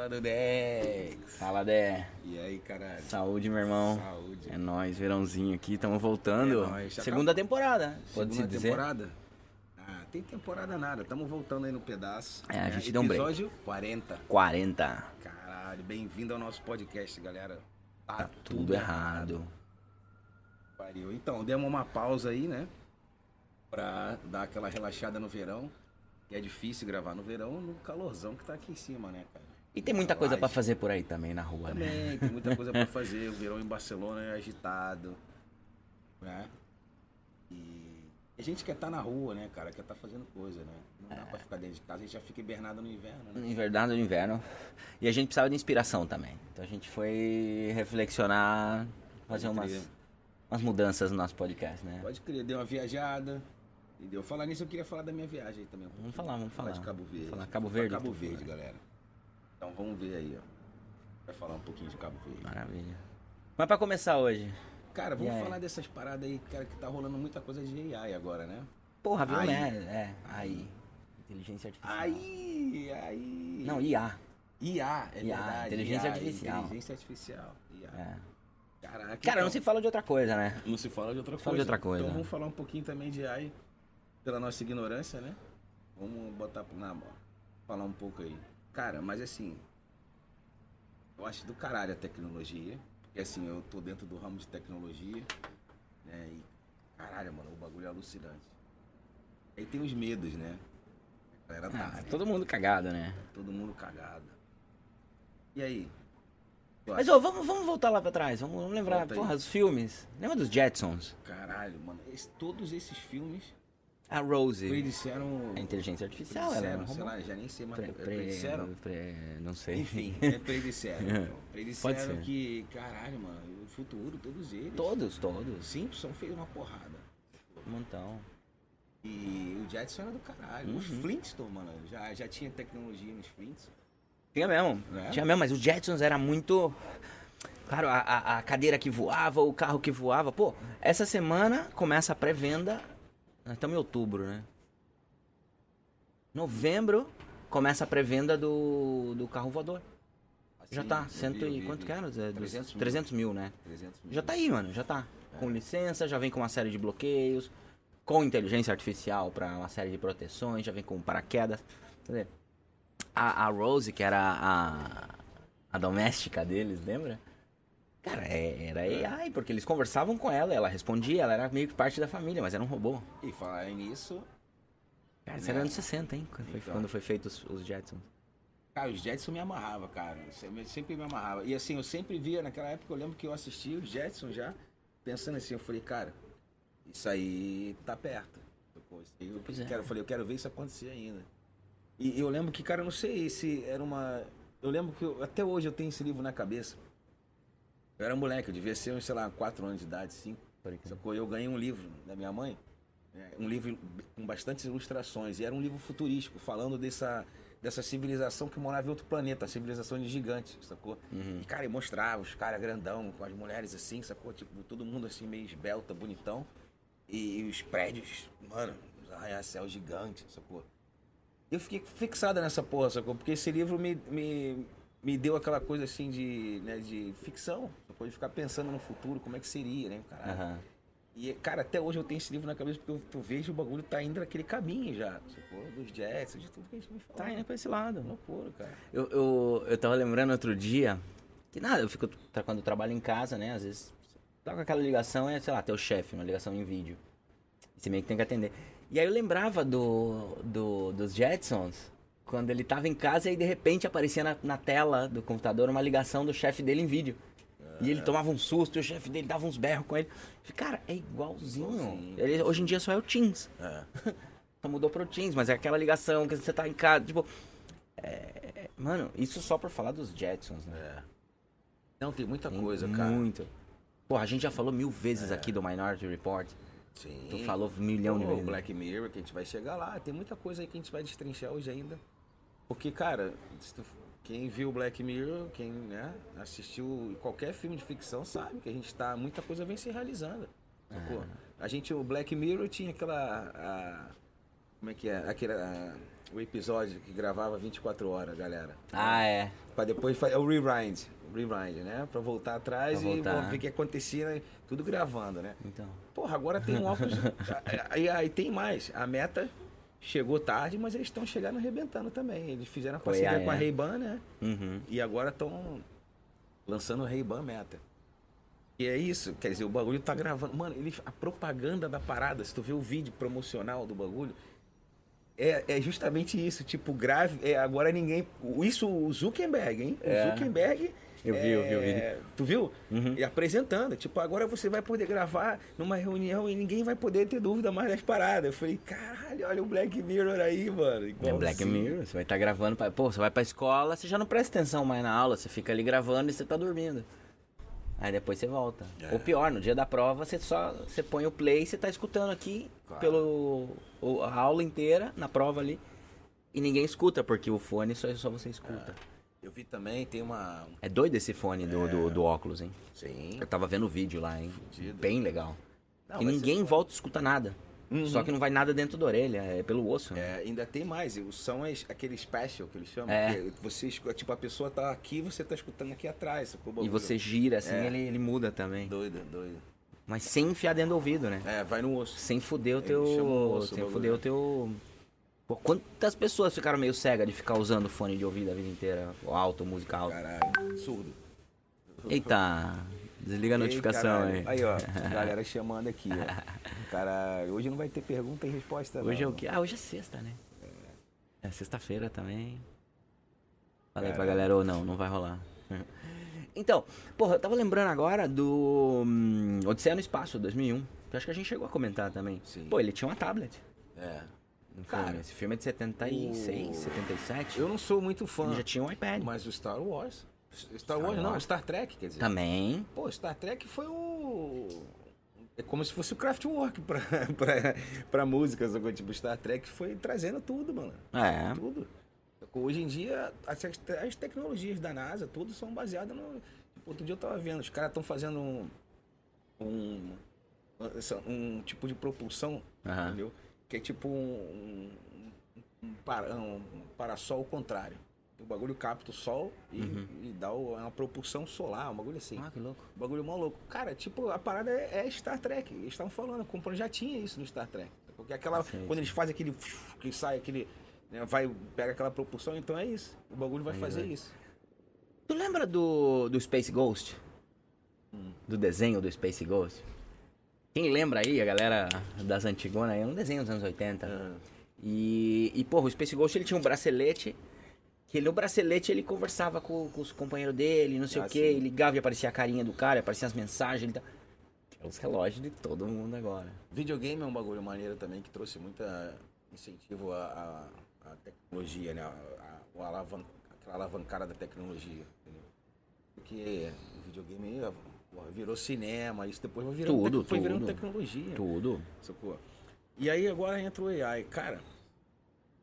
Fala do Dex. Fala, Dé. E aí, caralho? Saúde, meu irmão. Saúde. É nóis, verãozinho aqui, estamos voltando. É nóis. Segunda temporada, pode-se Segunda temporada? Ah, tem temporada nada. Estamos voltando aí no pedaço. É, a né? gente deu um break. Episódio 40. 40. Caralho, bem-vindo ao nosso podcast, galera. Tá tudo errado. Pariu. Então, demos uma pausa aí, né? Pra dar aquela relaxada no verão. Que é difícil gravar no verão, no calorzão que tá aqui em cima, né, cara? E tem muita coisa pra Laje. fazer por aí também na rua, né? Também, tem muita coisa pra fazer. O verão em Barcelona é agitado, né? E a gente quer estar na rua, né, cara? Quer estar fazendo coisa, né? Não dá pra ficar dentro de casa, a gente já fica hibernado no inverno, né? Em verdade, no inverno. E a gente precisava de inspiração também. Então a gente foi reflexionar, fazer Pode umas, crer. umas mudanças no nosso podcast, né? Pode crer, deu uma viajada. Entendeu? Falar nisso, eu queria falar da minha viagem aí também. um Vamos falar, vamos falar. de Cabo Verde. Falar Cabo Verde, Cabo Verde, galera. Então vamos ver aí, ó. Vai falar um pouquinho de Cabo Verde. Maravilha. Mas pra começar hoje, Cara, vamos falar dessas paradas aí, cara, que tá rolando muita coisa de AI agora, né? porra, viu, né? É, aí. Inteligência artificial. Aí, aí. Não, IA. IA, é IA, verdade. inteligência IA, artificial. Inteligência artificial. IA. É. Caraca. Cara, então, não se fala de outra coisa, né? não se fala de outra Fala coisa. de outra coisa. Então vamos falar um pouquinho também de AI, pela nossa ignorância, né? Vamos botar na falar um pouco aí. Cara, mas assim, eu acho do caralho a tecnologia, porque assim, eu tô dentro do ramo de tecnologia, né? E caralho, mano, o bagulho é alucinante. Aí tem os medos, né? A galera tá, Ah, né? todo mundo cagado, né? todo mundo cagado. E aí? Mas ô, vamos, vamos voltar lá pra trás. Vamos, vamos lembrar, Volta aí. porra, os filmes. Lembra dos Jetsons? Caralho, mano, esse- todos esses filmes A Rose. predisseram. A inteligência artificial, ela é predisseram, um sei lá, já nem sei mais. Pre- é pre- predisseram? pre- não sei. Enfim, é predisseram. Então. Pode Predisseram ser. que, caralho, mano, o futuro, todos eles. Todos, todos. Simpson fez uma porrada. Um montão. E o Jetson era do caralho. Os Uhum. Flintstones, mano, já, já tinha tecnologia nos Flintstones. Tinha mesmo. Né? Tinha mesmo, mas os Jetsons era muito. Claro, a- a cadeira que voava, o carro que voava. Pô, essa semana começa a pré-venda. Nós estamos em outubro, né? Novembro começa a pré-venda do, do carro voador. Já Assim, tá. eu Cento vi, e vi, quanto vi. que era? É, dos 300 mil. 300 mil, né? 300 mil. Já tá aí, mano. Já tá. Com licença, já vem com uma série de bloqueios, com inteligência artificial pra uma série de proteções, já vem com paraquedas. A, a Rose, que era a, a doméstica deles, lembra? Cara, é- era AI, porque eles conversavam com ela, ela respondia, ela era meio que parte da família, mas era um robô. E falar nisso, Cara, isso era Né? anos 60, hein? Quando foi, Então. quando foi feito os, os Jetsons. Cara, os Jetson me amarrava, cara. Sempre, sempre me amarrava. E assim, eu sempre via, naquela época, eu lembro que eu assistia os Jetson já, pensando assim, eu falei, cara, isso aí tá perto. Eu, é. quero, eu falei, eu quero ver isso acontecer ainda. E eu lembro que, cara, eu não sei se era uma. Eu lembro que eu- até hoje eu tenho esse livro na cabeça. Eu era moleque, eu devia ser, sei lá, 4 anos de idade, 5. Sacou? Eu ganhei um livro da minha mãe, né, um livro com bastantes ilustrações, e era um livro futurístico, falando dessa, dessa civilização que morava em outro planeta, a civilização de gigantes, sacou? Uhum. E, cara, e mostrava os caras grandão, com as mulheres assim, sacou? Tipo, todo mundo assim, meio esbelta, bonitão, e, os prédios, mano, os arranha-céus gigantes, sacou? Eu fiquei fixada nessa porra, sacou? Porque esse livro me, me, me deu aquela coisa assim de, né, de ficção, sacou? De ficar pensando no futuro, como é que seria, né, caralho? Aham. E, cara, até hoje eu tenho esse livro na cabeça porque eu, eu vejo o bagulho tá indo naquele caminho já, sacou? Dos Jets, de tudo que a gente me fala. Tá indo pra esse lado. Loucura, cara. Eu, eu, eu tava lembrando outro dia que nada, eu fico quando eu trabalho em casa, né? Às vezes tá com aquela ligação, é, sei lá, teu chefe, uma ligação em vídeo. Você meio que tem que atender. E aí eu lembrava do, do dos Jetsons, quando ele tava em casa e de repente aparecia na, na tela do computador uma ligação do chefe dele em vídeo. E ele tomava um susto e o chefe dele dava uns berros com ele. Cara, é igualzinho. Ele, hoje em dia só é o Teams. É. Só mudou pro Teams, mas é aquela ligação que você tá em casa, tipo. é, Mano, isso só por falar dos Jetsons, né? É. Não, tem muita Tem coisa, cara. Muito. Pô, a gente já falou mil vezes aqui do Minority Report. Sim. Tu falou um milhão de Pô, vezes. Black Mirror, que a gente vai chegar lá. Tem muita coisa aí que a gente vai destrinchar hoje ainda. Porque, cara, se tu- quem viu Black Mirror, quem né, assistiu qualquer filme de ficção, sabe que a gente tá. Muita coisa vem se realizando. sacou? A gente, o Black Mirror tinha aquela. a- Como é que é? Aquele, o episódio que gravava 24 horas, galera. Ah, é. Pra depois fazer. É o rewind. Rewind, né? Pra voltar atrás Pra e voltar. pô, ver o que acontecia, né? tudo gravando, né? Então. Porra, agora tem um óculos. aí, aí tem mais. A meta chegou tarde, mas eles estão chegando arrebentando também. Eles fizeram a Foi, parceria com a é. Ray-Ban, né? Uhum. E agora estão lançando o Ray-Ban Meta. E é isso, quer dizer, o bagulho tá gravando. Mano, ele, a propaganda da parada, se tu vê o vídeo promocional do bagulho, é, é justamente isso. Tipo, grave. É, agora ninguém. Isso o Zuckerberg, hein? É. O Zuckerberg. Eu vi, eu vi o é, Tu viu? Uhum. E apresentando. Tipo, agora você vai poder gravar numa reunião e ninguém vai poder ter dúvida mais das paradas. Eu falei, caralho, olha o Black Mirror aí, mano. É igualzinho. Black Mirror, você vai estar gravando. Pra... Pô, você vai pra escola, você já não presta atenção mais na aula, você fica ali gravando e você tá dormindo. Aí depois você volta. É. Ou pior, no dia da prova, você só você põe o play e você tá escutando aqui Claro. pelo o- a aula inteira, na prova ali. E ninguém escuta, porque o fone só, só você escuta. Eu vi também, tem uma. É doido esse fone do, do, do óculos, hein? Sim. Eu tava vendo o vídeo lá, hein? Fudido. Bem legal. Não, e ninguém volta e escuta nada. Uhum. Só que não vai nada dentro da orelha, é pelo osso. né? É, ainda tem mais, e são as, aquele special que eles chamam. É. Que você, escu- tipo, a pessoa tá aqui você tá escutando aqui atrás. o E você gira assim, É. ele, ele muda também. Doido, doido. Mas sem enfiar dentro do ouvido, né? É, vai no osso. Sem fuder o teu. o osso, sem o fuder o teu. Pô, quantas pessoas ficaram meio cegas de ficar usando fone de ouvido a vida inteira? O alto, música alta. Caralho, surdo. Eita! Desliga a notificação aí. Aí, ó, galera chamando aqui, ó. Cara, hoje não vai ter pergunta e resposta, Hoje é não. o quê? Ah, hoje é sexta, né? É sexta-feira também. Falei pra Caralho. galera, ou não, não vai rolar. Então, porra, eu tava lembrando agora do hum, Odisseia no Espaço, 2001. Que eu acho que a gente chegou a comentar também. Sim. Pô, ele tinha uma tablet. É. no Cara, filme. Esse filme é de 76, o- 77. Eu não sou muito fã, Ele já tinha um iPad. mas o Star Wars. Star Wars não. Star Trek, quer dizer. Também. Pô, Star Trek foi o. É como se fosse o Kraftwerk pra, pra, pra música, sacou? Tipo, Star Trek foi trazendo tudo, mano. É. Tudo. Hoje em dia, as, as tecnologias da NASA, tudo são baseadas no. Tipo, outro dia eu tava vendo, os caras estão fazendo um. Um, um tipo de propulsão, Aham. entendeu? Que é tipo um, um, um, para, um parasol contrário. O bagulho capta o sol e, e dá o- uma propulsão solar, um bagulho assim. Ah, que louco. O bagulho mó louco. Cara, tipo, a parada é, é Star Trek. Eles estavam falando, comprando já tinha isso no Star Trek. Porque aquela. Sim, quando eles fazem aquele. que sai aquele. né, vai, pega aquela propulsão, então é isso. O bagulho vai Aí fazer vai. isso. Tu lembra do, do Space Ghost? Hum. Do desenho do Space Ghost? Quem lembra aí, a galera das antigonas é um desenho dos anos 80. Ah, E, e, porra, o Space Ghost ele tinha um bracelete. Que ele, no bracelete ele conversava com, com os companheiros dele, não sei Ah, o que, sim. ligava e aparecia a carinha do cara, apareciam as mensagens. Ele tá... É os relógios de todo mundo agora. Videogame é um bagulho maneiro também que trouxe muita incentivo à, à, à tecnologia, né? A, a, alavan, aquela alavancada da tecnologia. Entendeu? Porque o videogame porra, virou cinema, isso depois vai virando, Tudo, foi virando tudo. tecnologia. Tudo. Sacou? E aí agora entra o AI. Cara,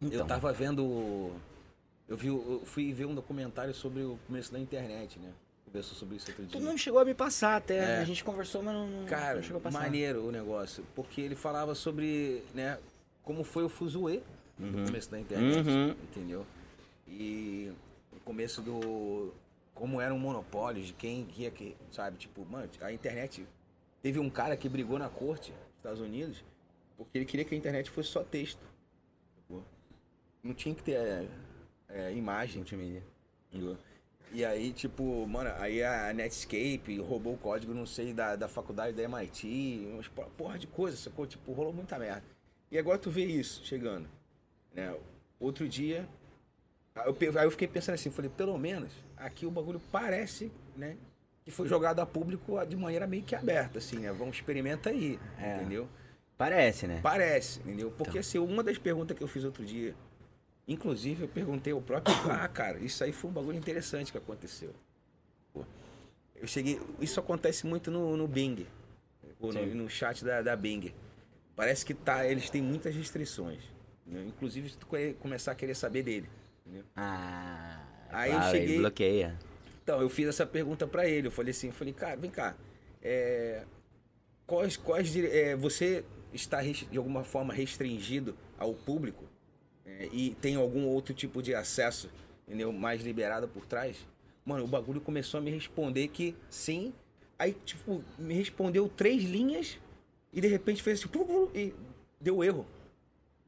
eu Então, tava vendo. Eu, vi, eu fui ver um documentário sobre o começo da internet, né? Conversou sobre isso outro dia. Tu não chegou a me passar até. É. A gente conversou, mas não, Cara, não chegou a passar. maneiro o negócio. Porque ele falava sobre, né, como foi o Fuzue no começo da internet, Uhum. entendeu? E o começo do. Como eram monopólios, de quem ia que, sabe? Tipo, mano, a internet. Teve um cara que brigou na corte dos Estados Unidos porque ele queria que a internet fosse só texto. Não tinha que ter é, é, imagem. Multimídia. E aí, tipo, mano, aí a Netscape roubou o código, não sei, da, da faculdade da MIT, umas por- porra de coisa, sacou? Tipo, rolou muita merda. E agora tu vê isso chegando, né? Outro dia, aí eu, aí eu fiquei pensando assim, falei, pelo menos aqui o bagulho parece, né? Que foi jogado a público de maneira meio que aberta, assim, né? Vamos experimenta aí, É. entendeu? Parece, né? Parece, entendeu? Porque assim, uma das perguntas que eu fiz outro dia, inclusive eu perguntei ao próprio. Ah, cara, isso aí foi um bagulho interessante que aconteceu. Eu cheguei. Isso acontece muito no, no Bing. Ou no, no chat da, da Bing. Parece que tá, eles têm muitas restrições. né? Inclusive, se tu come- começar a querer saber dele. Entendeu? Ah. Aí eu claro, cheguei- Ele bloqueia. Então, eu fiz essa pergunta pra ele. Eu falei assim, eu falei, cara, vem cá. é, quais, quais é, você está de alguma forma restringido ao público é, e tem algum outro tipo de acesso, entendeu? Mais liberado por trás, mano, o bagulho começou a me responder que sim. Aí, tipo, me respondeu três linhas e de repente fez assim, e deu erro.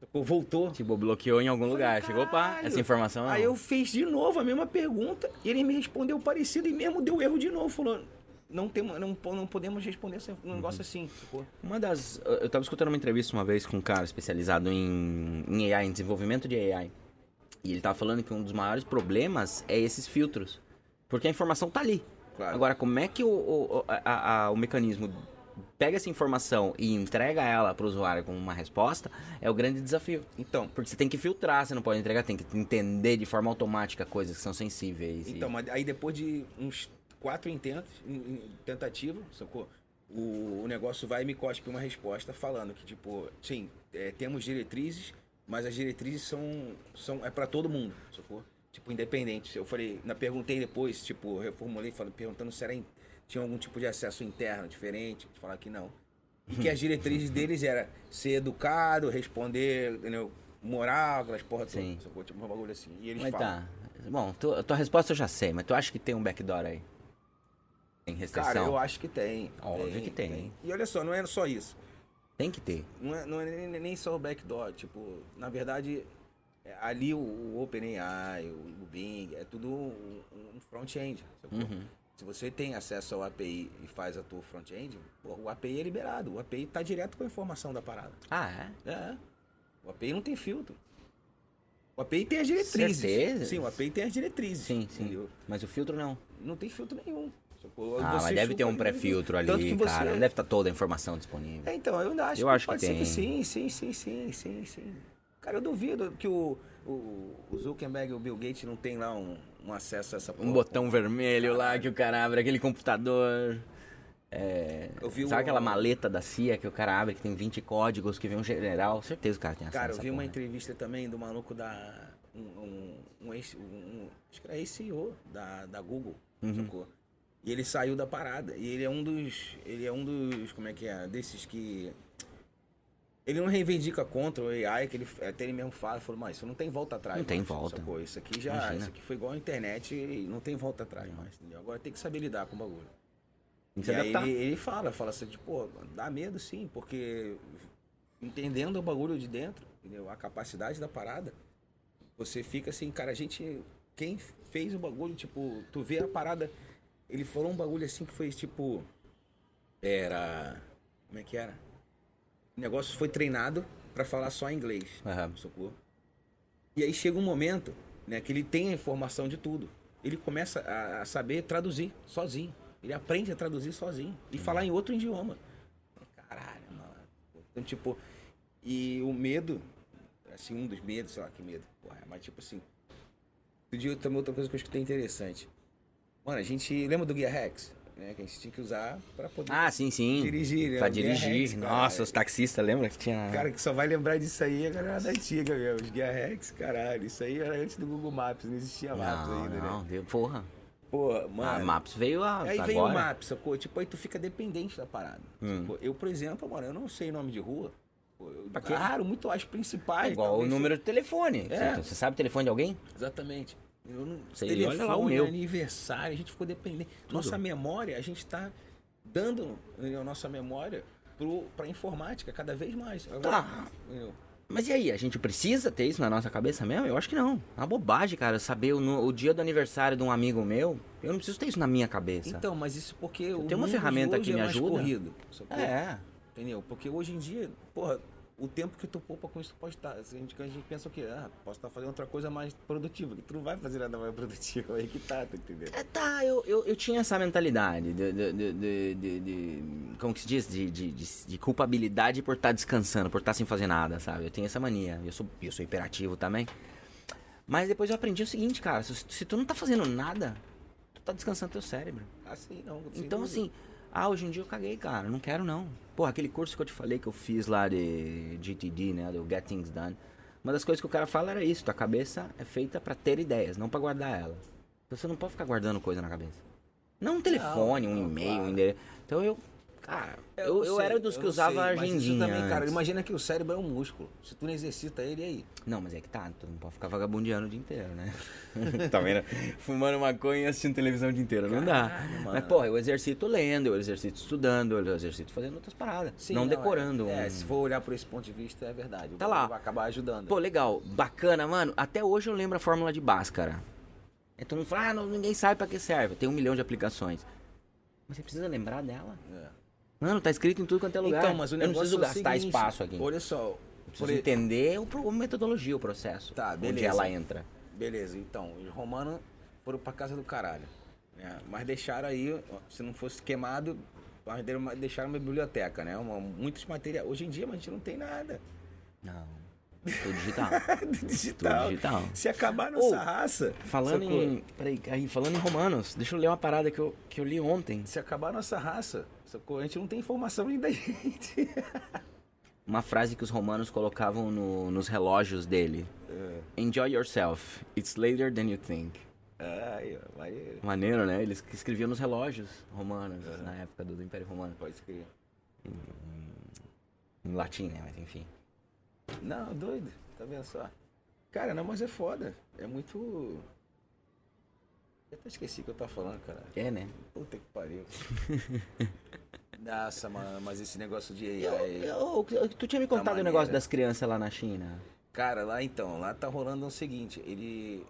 Sacou? Voltou. Tipo, bloqueou em algum Falei, lugar. Chegou, pá, "Caralho." essa informação Aí não. eu fiz de novo a mesma pergunta e ele me respondeu parecido e mesmo deu erro de novo. Falou, não, tem, não, não podemos responder esse um negócio assim. sacou? Uma das. Eu tava escutando uma entrevista uma vez com um cara especializado em, em AI, em desenvolvimento de AI. E ele tava falando que um dos maiores problemas é esses filtros. Porque a informação tá ali. Claro. Agora, como é que o, o, a- a- o mecanismo pega essa informação e entrega ela pro usuário como uma resposta é o grande desafio. Então, Porque você tem que filtrar, você não pode entregar, tem que entender de forma automática coisas que são sensíveis. e- então mas aí depois de uns quatro intentos, tentativa, sacou? O, o negócio vai e me cospe uma resposta falando que, tipo, sim, é, temos diretrizes, mas as diretrizes são, são é para todo mundo, sacou? Tipo, independente. Eu falei, na perguntei depois, tipo, reformulei, falei, perguntando se era in- tinha algum tipo de acesso interno diferente, falar que não. E que as diretrizes deles era ser educado, responder, entendeu? Moral, aquelas porra Sim. Tipo, um bagulho assim. E eles Mas falam. tá. Bom, tu- a tua resposta eu já sei, mas tu acha que tem um backdoor aí? Tem restrição? Cara, eu acho que tem. Óbvio que tem. E olha só, não é só isso. Tem que ter. Não é, não é nem, nem só o backdoor. Tipo, na verdade, é, ali o, o OpenAI, o, o Bing, é tudo um, um front-end. Uhum. Se você tem acesso ao API e faz a tua front-end, o API é liberado. O API tá direto com a informação da parada. Ah, é? É. O API não tem filtro. O API tem as diretrizes. Certeza? Sim, o API tem as diretrizes. Sim, sim. entendeu? Mas o filtro não. Não tem filtro nenhum. Ah, Você mas deve ter um pré-filtro ali, Tanto que você- cara. Não deve estar toda a informação disponível. É, então, eu acho Eu que acho que pode ser tem. que sim, sim, sim, sim, sim, sim. Cara, eu duvido que o, o, o Zuckerberg e o Bill Gates não tem lá um, um acesso a essa Um porra. botão vermelho lá que o cara abre, aquele computador. É, Eu vi sabe o- aquela maleta da CIA que o cara abre que tem 20 códigos, que vem um general? Certeza o cara tem acesso Cara, eu vi uma porra. entrevista também do maluco da. Um, um, um, ex- um- um- acho que era ex-CEO da, da Google, Uhum. sacou? E ele saiu da parada. E ele é um dos. Ele é um dos. Como é que é? Desses que. Ele não reivindica contra o AI, que ele até ele mesmo fala, falou, mas isso não tem volta atrás. Não tem mais, volta. Sacou? Isso aqui já. Imagina. Isso aqui foi igual a internet e não tem volta atrás mais, entendeu? Agora tem que saber lidar com o bagulho. Tem E aí ele, ele fala, fala assim, tipo, dá medo sim, porque entendendo o bagulho de dentro, entendeu? A capacidade da parada, você fica assim, cara, a gente. Quem fez o bagulho, tipo, tu vê a parada. Ele falou um bagulho assim que foi tipo. Era. Como é que era? O negócio foi treinado pra falar só inglês. Aham. Sacou? E aí chega um momento, né, que ele tem a informação de tudo. Ele começa a, a saber traduzir sozinho. Ele aprende a traduzir sozinho. E falar em outro idioma. Caralho, mano. Então, tipo, e o medo, assim, um dos medos, sei lá que medo. Porra, mas tipo assim. Outro dia também outra coisa que eu escutei interessante. Mano, a gente lembra do Guia Rex? Né? Que a gente tinha que usar pra poder. Ah, sim, sim. Dirigir, né? Pra O Guia dirigir. Rex. Nossa, os taxistas, lembra que tinha. Cara, que só vai lembrar disso aí é a galera da antiga mesmo. Os Guia Rex, caralho. Isso aí era antes do Google Maps, não existia Maps não, ainda, não, né? porra. Porra, A mano. Maps veio a, aí agora. vem o Maps, sacou? Tipo, aí tu fica dependente da parada. Hum. Eu, por exemplo, mano, eu não sei nome de rua. Pra claro, muito as principais. É igual o talvez número de telefone. É. Você sabe o telefone de alguém? Exatamente. Eu não, Sei, telefone, olha lá o meu. aniversário, a gente ficou dependente. Nossa memória, a gente tá dando entendeu, nossa memória pro, pra informática cada vez mais. Agora, Tá. entendeu? Mas e aí, a gente precisa ter isso na nossa cabeça mesmo? Eu acho que não. É uma bobagem, cara. Saber o, no- o dia do aniversário de um amigo meu, eu não preciso ter isso na minha cabeça. Então, mas isso porque o tenho uma ferramenta que me é mais ajuda. corrido. é. Entendeu? Porque hoje em dia, porra, o tempo que tu poupa com isso tu pode estar. A gente, a gente pensa o quê? Ah, posso estar fazendo outra coisa mais produtiva. Que tu não vai fazer nada mais produtivo aí que tá, tá entendendo? É, tá, eu, eu, eu tinha essa mentalidade de, de, de, de- de- como que se diz? De, de, de, de culpabilidade por estar descansando, por estar sem fazer nada, sabe? Eu tenho essa mania. Eu sou, eu sou hiperativo também. Mas depois eu aprendi o seguinte, cara. Se, se tu não tá fazendo nada, tu tá descansando teu cérebro. Assim não. Então, dúvida. assim, ah, hoje em dia eu caguei, cara. Não quero, não. Pô, aquele curso que eu te falei que eu fiz lá de GTD, né? Do Get Things Done. Uma das coisas que o cara fala era isso. Tua cabeça é feita pra ter ideias, não pra guardar elas. Então você não pode ficar guardando coisa na cabeça. Não um telefone, um e-mail, um endereço. Então eu, Ah, É, eu, eu sei, era dos que eu usava sei, agendinha. também, cara, imagina que o cérebro é um músculo. Se tu não exercita ele, aí? Não, mas é que tá, tu não pode ficar vagabundeando o dia inteiro, né? tá vendo? Fumando maconha e assistindo televisão o dia inteiro, não dá. Caralho, Mas, mano. pô, eu exercito lendo, eu exercito estudando, eu exercito fazendo outras paradas. não é- decorando. É, um- se for olhar por esse ponto de vista, é verdade. Tá lá. Vai acabar ajudando. Pô, legal, bacana, mano. Até hoje eu lembro a fórmula de Bhaskara. Aí todo mundo fala, ah, não, ninguém sabe pra que serve. Tem um milhão de aplicações. Mas você precisa lembrar dela. É. Mano, tá escrito em tudo quanto é lugar. Então, mas o eu não negócio preciso é gastar seguinte, espaço aqui. Olha só. Preciso por entender o, a metodologia, o processo. Tá, Onde beleza. ela entra. Beleza, então, os romanos foram pra casa do caralho. né? Mas deixaram aí, se não fosse queimado, deixaram uma biblioteca, né? Uma, muitos materiais. Hoje em dia, mas a gente não tem nada. Não. Tudo digital. digital. Tudo digital. Se acabar a nossa raça. Falando em. Peraí, aí, falando em romanos, deixa eu ler uma parada que eu, que eu li ontem. Se acabar a nossa raça, A gente não tem informação nem da gente. Uma frase que os romanos colocavam no- nos relógios dele. É. Enjoy yourself. It's later than you think. Ai, vai. Maneiro, né? Eles escreviam nos relógios romanos, na época do Império Romano. Pode escrever. Em latim, né? Mas enfim. Não, doido. Tá vendo só? Cara, não, mas é foda. É muito. Eu até esqueci o que eu tava falando, cara. É, né? Puta que pariu. Nossa, mano, mas esse negócio de AI. eu- eu- tu tinha me Tá contado o negócio maneira. das crianças lá na China. Cara, lá então, lá tá rolando o seguinte, ele.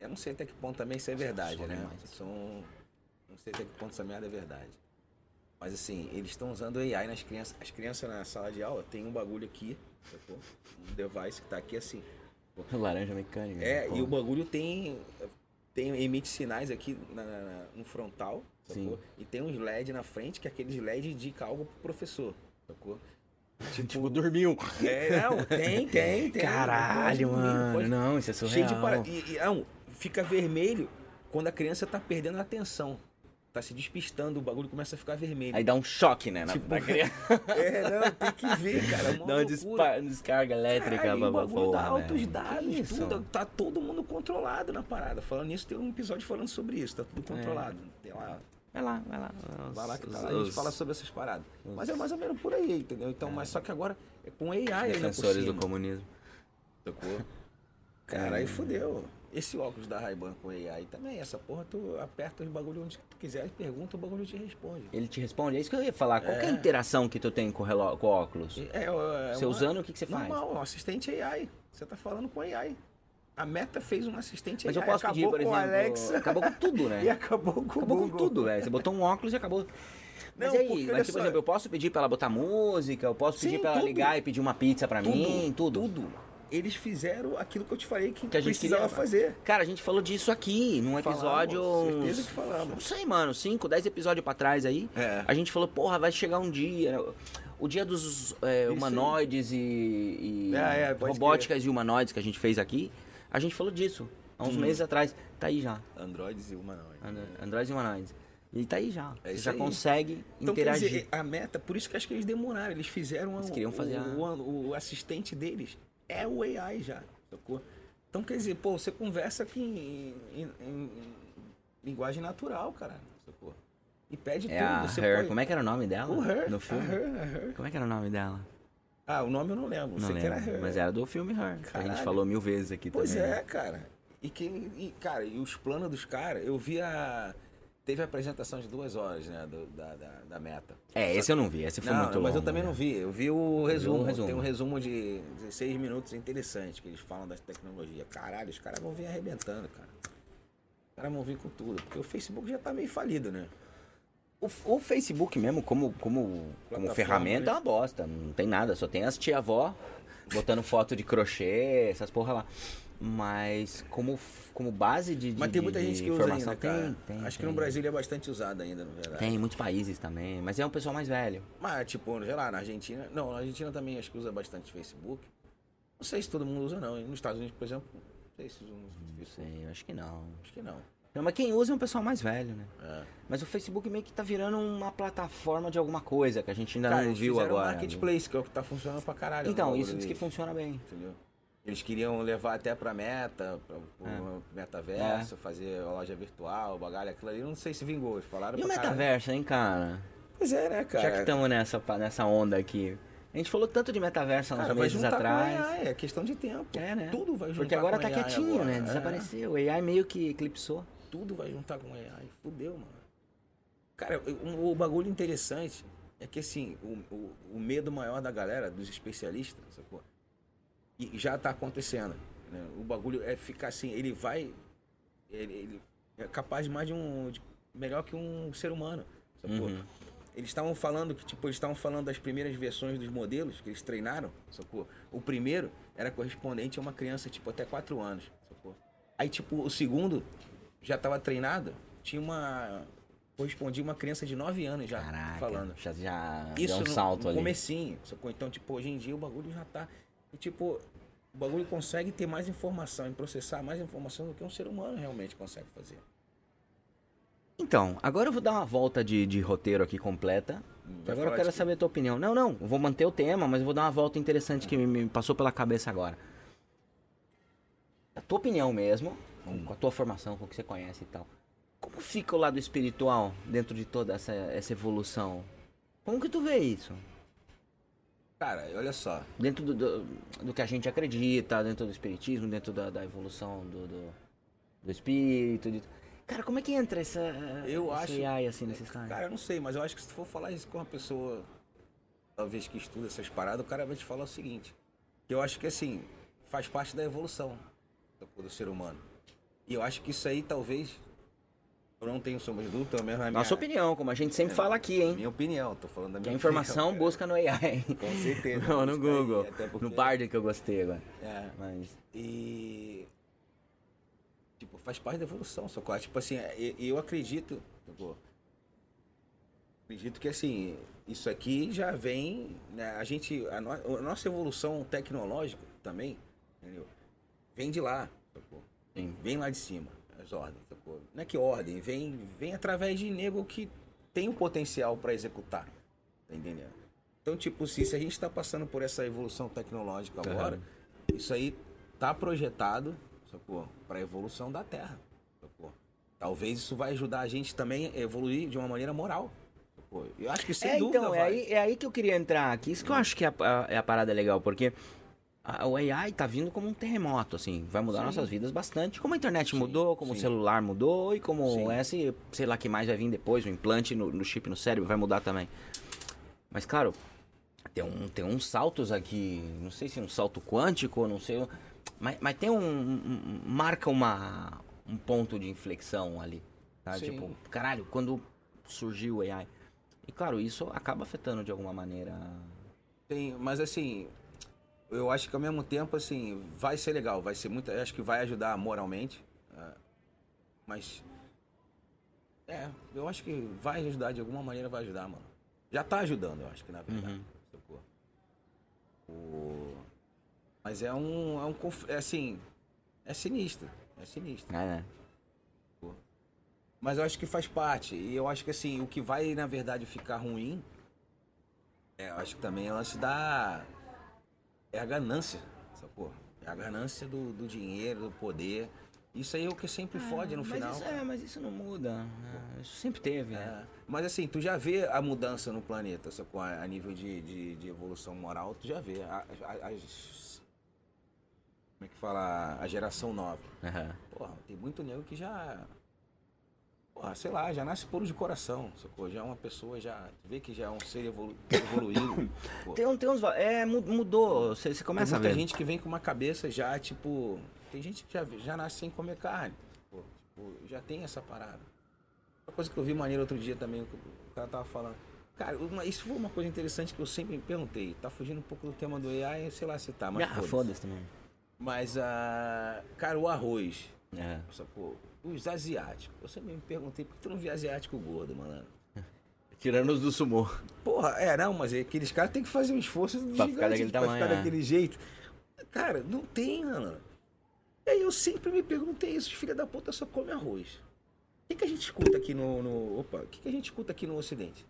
Eu não sei até que ponto também isso é verdade, né? São. Não sei até que ponto essa merda é verdade. Mas assim, eles estão usando AI nas crianças. As crianças na sala de aula tem um bagulho aqui? Um device que tá aqui assim. Laranja mecânica. É, pô. e o bagulho tem, tem emite sinais aqui na- na- no frontal, sacou? Sim. E tem uns LED na frente, que aqueles LED indica algo pro professor, sacou? Tipo, dormiu. É, não, tem, tem, tem. Caralho, Pode mano. pode- Não, isso é Cheio surreal. de para... e, e, não, fica vermelho quando a criança tá perdendo a atenção. Tá se despistando, o bagulho começa a ficar vermelho. Aí dá um choque, né? Na, Tipo, na criança. É, não, tem que ver, cara. é uma Dá uma dispa- descarga elétrica. Caralho, o bagulho dá blá, altos dados, isso? tudo. Tá todo mundo controlado na parada. Falando nisso, tem um episódio falando sobre isso. Tá É. tudo controlado. Tem lá. Vai lá, vai lá. Vai lá que tá Os- lá, a gente os fala sobre essas paradas. Mas é mais ou menos por aí, entendeu? Então, mas só que agora é com AI ainda por Defensores do comunismo. Cara, aí fudeu. Esse óculos da Ray-Ban com AI também, essa porra, tu aperta os bagulho onde quiser, pergunta, o bagulho te responde. Ele te responde, é isso que eu ia falar. Qual que é a É. interação que tu tem com o, com o óculos? É, é Você uma- usando, o que, que você faz? Normal, um assistente AI. Você tá falando com AI. A Meta fez um assistente Mas AI. eu posso acabou pedir, por com exemplo. o Alexa. Acabou com tudo, né? E acabou com Acabou com Google. tudo, velho. Você botou um óculos e acabou. Mas Não, aí? Mas, tipo, por exemplo, eu posso pedir pra ela botar música, eu posso pedir Sim, pra ela tudo. ligar e pedir uma pizza pra mim, tudo. Tudo. Eles fizeram aquilo que eu te falei que, Que a gente precisava queria- fazer. Cara, a gente falou disso aqui num Falamos, episódio. certeza uns- que falamos. Não sei, mano, 5, 10 episódios pra trás aí. É. A gente falou, porra, vai chegar um dia. né? O dia dos é, aí. humanoides e, e É, é, robóticas e humanoides que a gente fez aqui. A gente falou disso há uns meses atrás. Tá aí já. Androids e humanoides. And- Androids e humanoides. E tá aí já. É já aí. consegue Então, quer interagir. dizer, a meta, por isso que acho que eles demoraram. Eles fizeram Eles queriam fazer a- o, o, o assistente deles. É o AI já, sacou? Então, quer dizer, pô, você conversa aqui em, em- em- em linguagem natural, cara, sacou? E pede É tudo. a você Her. pode- Como é que era o nome dela? O Her. No a filme? Her, a Her. Como é que era o nome dela? Ah, o nome eu não lembro. Não sei que era lembro. Her. Mas era do filme Her. A gente falou mil vezes aqui Pois também. né? é, cara. E que, e, cara, e os planos dos caras, eu vi a. Teve a apresentação de duas horas, né? do- da, da, da meta. É, esse eu não vi. Esse foi Não, muito mas eu longo, também né? não vi. Eu vi o resumo. resumo. Tem um resumo de 16 minutos interessante que eles falam das tecnologias. Caralho, os caras vão vir arrebentando, cara. Os caras vão vir com tudo. Porque o Facebook já tá meio falido, né? O, o Facebook mesmo, como, como, como ferramenta, né? é uma bosta. Não tem nada. Só tem as tia-avó botando foto de crochê, essas porra lá. Mas como, como base de, de Mas tem muita de gente que usa informação, ainda. Tem, tem, Acho que tem. no Brasil ele é bastante usado ainda, na verdade. Tem em muitos países também. Mas é um pessoal mais velho. Mas, tipo, sei lá, na Argentina. Não, na Argentina também acho que usa bastante Facebook. Não sei se todo mundo usa, não. E nos Estados Unidos, por exemplo, não sei se usam Não sei, acho que não. Acho que não. Não, mas quem usa é um pessoal mais velho, né? É. Mas o Facebook meio que tá virando uma plataforma de alguma coisa que a gente ainda Cara, não viu fizeram um agora. marketplace, que é o que tá funcionando pra caralho. Então, isso diz que funciona bem. Entendeu? Eles queriam levar até pra meta, pra, pro É. metaverso, fazer a loja virtual, bagalho, aquilo ali. Não sei se vingou. Eles falaram E o caralho. metaverso, hein, cara? Pois é, né, cara? Já que estamos nessa, nessa onda aqui. A gente falou tanto de metaverso há uns Cara, meses atrás. AI, é questão de tempo. É, né? Tudo vai juntar Porque agora com tá AI quietinho, agora. né? É. Desapareceu. O AI meio que eclipsou. Tudo vai juntar com AI. Fudeu, mano. Cara, o, o bagulho interessante é que, assim, o, o, o medo maior da galera, dos especialistas, sacou? E já tá acontecendo. né? O bagulho é ficar assim, ele vai. Ele, ele é capaz de mais de um. de- melhor que um ser humano? Uhum. Eles estavam falando que, tipo, eles estavam falando das primeiras versões dos modelos que eles treinaram, sacou? O primeiro era correspondente a uma criança, tipo, até 4 anos, sacou? Aí, tipo, o segundo já estava treinado, tinha uma. correspondia a uma criança de 9 anos já Caraca. falando. Já, já Isso deu um no, salto no ali. comecinho, sacou? Então, tipo, hoje em dia o bagulho já tá. E, tipo, o bagulho consegue ter mais informação e processar mais informação do que um ser humano realmente consegue fazer. Então, agora eu vou dar uma volta de, de roteiro aqui completa. Vai agora eu quero de saber a tua opinião. Não, não, vou manter o tema, mas eu vou dar uma volta interessante que me, me passou pela cabeça agora. A tua opinião mesmo, com- com a tua formação, com o que você conhece e tal. Como fica o lado espiritual dentro de toda essa, essa evolução? Como que tu vê isso? Cara, olha só. Dentro do, do, do que a gente acredita, dentro do espiritismo, dentro da, da evolução do, do, do espírito. de- Cara, como é que entra essa, Eu esse acho. AI assim nesse estágio? Cara, eu não sei, mas eu acho que se tu for falar isso com uma pessoa, talvez que estuda essas paradas, o cara vai te falar o seguinte: que eu acho que assim, faz parte da evolução do ser humano. E eu acho que isso aí talvez. Eu não tenho sombra de dúvida, minha, Nossa opinião, como a gente sempre fala aqui, hein? minha opinião, tô falando da Que minha a informação opinião, busca no AI. Com certeza. Não, no aí, Google. até porque- No Bard que eu gostei agora. É. Mas. E. Tipo, faz parte da evolução, sacou? Tipo assim, eu acredito. sacou? Acredito que assim, isso aqui já vem. né, a gente. A, no- a nossa evolução tecnológica também, entendeu? Vem de lá, sacou? Sim. Vem lá de cima, as ordens, sacou? Não é que ordem, vem, vem através de nego que tem o potencial para executar. Tá entendendo? Então, tipo, se, se a gente está passando por essa evolução tecnológica agora, isso aí tá projetado, sacou? Para a evolução da Terra, sacou? Talvez isso vai ajudar a gente também a evoluir de uma maneira moral. sacou? Eu acho que sem é, dúvida então, é vai. aí, é aí que eu queria entrar aqui. Isso que eu acho que é a, é a parada legal, porque a- o AI tá vindo como um terremoto, assim. Vai mudar Sim. nossas vidas bastante. Como a internet Sim, mudou, como o sim. celular mudou e como esse, sei lá, que mais vai vir depois, o implante no, no chip no cérebro vai mudar também. Mas, claro, tem, um, tem uns saltos aqui, não sei se é um salto quântico, não sei. Mas, mas tem um, um- Marca uma, um ponto de inflexão ali. Tá? Tipo, caralho, quando surgiu o AI. E claro, isso acaba afetando de alguma maneira. Tem, mas assim, eu acho que ao mesmo tempo, assim, vai ser legal, vai ser muito. Eu acho que vai ajudar moralmente. ah, mas. É, eu acho que vai ajudar, de alguma maneira vai ajudar, mano. Já tá ajudando, eu acho que na verdade. Uhum. O... Mas é um. É um. conf- É assim. É sinistro. É sinistro. É, né? Mas eu acho que faz parte. E eu acho que assim, o que vai, na verdade, ficar ruim, é, eu acho que também é o lance da. É a ganância, sacou? É a ganância do, do dinheiro, do poder. Isso aí é o que sempre fode no final. Isso, é, mas isso não muda. É, isso sempre teve. né? É. Mas assim, tu já vê a mudança no planeta, sacou? A, a nível de, de, de evolução moral, tu já vê. A- a- as- como é que fala? A geração nova. Aham. Porra, tem muito nego que já. Porra, sei lá, já nasce puro de coração, sacou? Já é uma pessoa, já. Vê que já é um ser evolu- evoluído. Tem, um- tem uns. É, mu- mudou. Você, você Tem começa a muita ver. gente que vem com uma cabeça já, tipo. Tem gente que já, já nasce sem comer carne. Pô, tipo, já tem essa parada. Uma coisa que eu vi maneiro outro dia também, o cara tava falando. Cara, uma- isso foi uma coisa interessante que eu sempre me perguntei. Tá fugindo um pouco do tema do AI, sei lá se tá, mas Ah, foda-se. também. Mas, ah, cara, o arroz. É. Sacou? Os asiáticos. Eu sempre me perguntei por que tu não via asiático gordo, mano? Tirando os do sumô. Porra, é, não, mas aqueles caras têm que fazer um esforço Pra ficar daquele pra tamanho, ficar é. daquele jeito. Cara, não tem, mano. E aí eu sempre me perguntei isso, filha da puta só come arroz. O que, que a gente escuta aqui no. no- opa, o que, que a gente escuta aqui no Ocidente?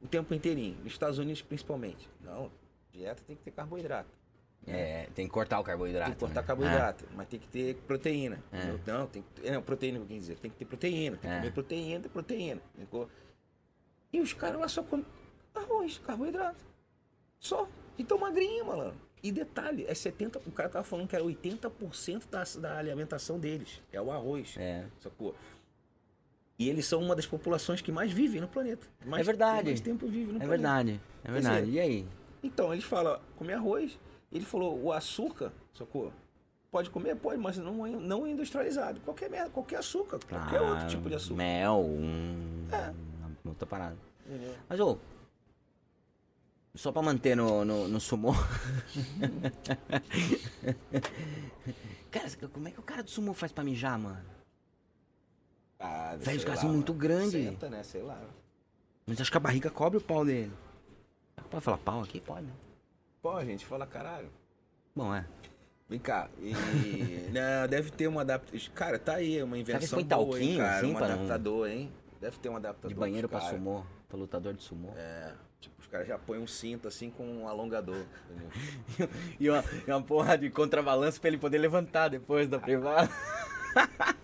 O tempo inteirinho, nos Estados Unidos principalmente. Não, dieta tem que ter carboidrato. É, tem que cortar o carboidrato. Tem que cortar né? carboidrato, mas tem que ter proteína. É. Não, tem que ter, não, proteína que eu quis dizer. Tem que ter proteína. Tem que É. comer proteína, tem proteína. E os caras lá só comem arroz, carboidrato. Só. E tão magrinho, malandro. E detalhe, é 70%. O cara tava falando que era 80% da, da alimentação deles. É o arroz. É. Sacou? E eles são uma das populações que mais vivem no planeta. Mais, É verdade. Mais tempo vivem no É planeta. verdade. É verdade. dizer, E aí? Então, eles falam, comer arroz. Ele falou, o açúcar, sacou? Pode comer? Pode, mas não, é- não é industrializado. Qualquer merda, qualquer açúcar, qualquer outro tipo de açúcar. Mel, um. Uma outra parada. Entendeu? Mas, ô. Só pra manter no, no, no sumô. cara, como é que o cara do sumô faz pra mijar, mano? Ah, Velho, os caras são muito grandes. Senta, né? Sei lá. Mas acho que a barriga cobre o pau dele. Pode falar pau aqui? Pode, né? Pô, gente fala caralho. Bom, é. Vem cá. E... não, deve ter um adaptador. Cara, tá aí, uma Será que invenção boa, hein, talquinho, cara. assim, um adaptador, hein? Deve ter um adaptador. De banheiro pra sumô. Pra lutador de sumô. É, tipo, os caras já põem um cinto assim com um alongador. E uma, e uma porra de contrabalanço pra ele poder levantar depois da privada.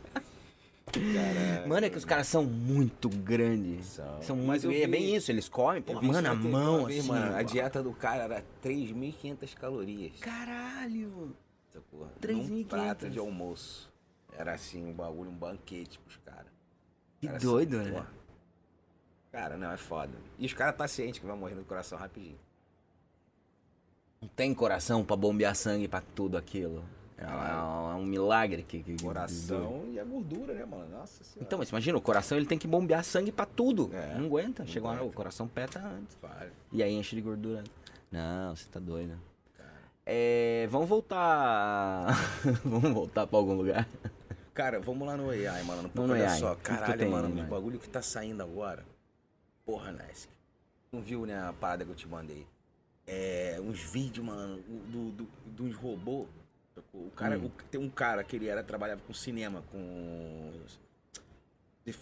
Caralho. Mano, é que os caras são muito grandes. São. São Mas muito. É vi- bem isso, eles comem. Pô, mano, a mão assim. mano, a dieta do cara era 3.500 calorias. Caralho! Essa porra. 3.500. Num prato de almoço. Era assim, um bagulho, um banquete pros caras. Que Cara, doido, assim, né? porra. Cara, não, é foda. E os caras tá cientes que vai morrer no coração rapidinho. Não tem coração pra bombear sangue pra tudo aquilo. É, Caralho. é um milagre que. que- Coração e a gordura, né, mano? Nossa senhora. Então, mas imagina, o coração ele tem que bombear sangue pra tudo. É, não aguenta. não Chega uma hora, o aguenta. coração peta antes. Vale. E aí enche de gordura. Não, você tá doido. É, vamos voltar. vamos voltar pra algum lugar. Cara, vamos lá no AI, mano. Porque no olha AI. só, O caralho, tem, mano, os bagulho que tá saindo agora. Porra, Nesk. Não viu, né, a parada que eu te mandei? É, uns vídeos, mano, do, do, dos robôs. O cara, Hum. o- tem um cara que ele era, trabalhava com cinema, com.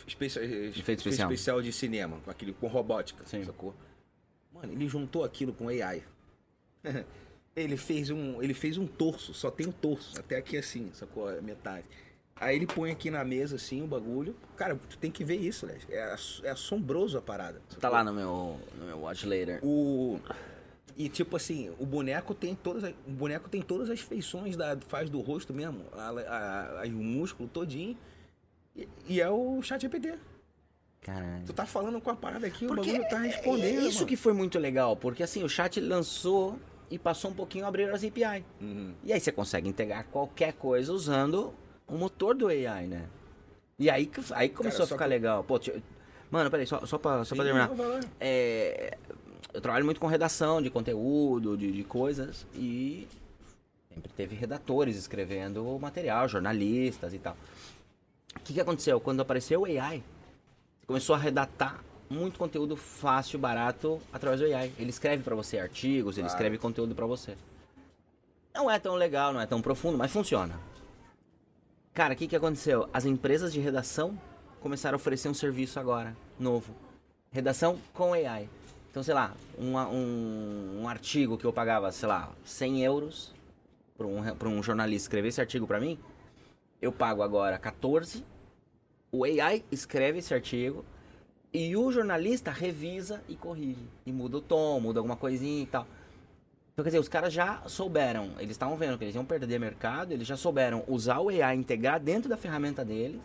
Especia, efeito especial. especial de cinema, com aquele com robótica, Sim. sacou? Mano, ele juntou aquilo com AI. ele fez um, ele fez um torso, só tem um torso, até aqui assim, sacou? Metade. Aí ele põe aqui na mesa assim o bagulho. Cara, tu tem que ver isso, Léo. É, é assombroso a parada. Tá sacou? lá no meu, no meu watch later. O e tipo assim, o boneco tem todas, as- o boneco tem todas as feições da faz do rosto mesmo, a, a- a- o músculo todinho. E, e é o chat GPT. Caralho. Tu tá falando com a parada aqui, Porque o bagulho tá é- respondendo. é Isso mano. que foi muito legal, porque assim, o chat lançou e passou um pouquinho a abrir as API. Uhum. E aí você consegue integrar qualquer coisa usando o motor do AI, né? E aí, aí começou Cara, a ficar que- legal. Pô, mano, peraí, só, só, pra, só pra terminar. Vai lá. É, eu trabalho muito com redação de conteúdo, de, de coisas, e sempre teve redatores escrevendo material, jornalistas e tal. O que, que aconteceu? Quando apareceu o AI, começou a redatar muito conteúdo fácil, barato, através do AI. Ele escreve pra você artigos, ele Claro. escreve conteúdo pra você. Não é tão legal, não é tão profundo, mas funciona. Cara, o que, que aconteceu? As empresas de redação começaram a oferecer um serviço agora, novo. Redação com AI. Então, sei lá, um, um, um artigo que eu pagava, sei lá, 100 euros para um, um jornalista escrever esse artigo para mim, eu pago agora 14. O AI escreve esse artigo e o jornalista revisa e corrige. E muda o tom, muda alguma coisinha e tal. Então, quer dizer, os caras já souberam, eles estavam vendo que eles iam perder mercado, eles já souberam usar o AI, integrar dentro da ferramenta deles,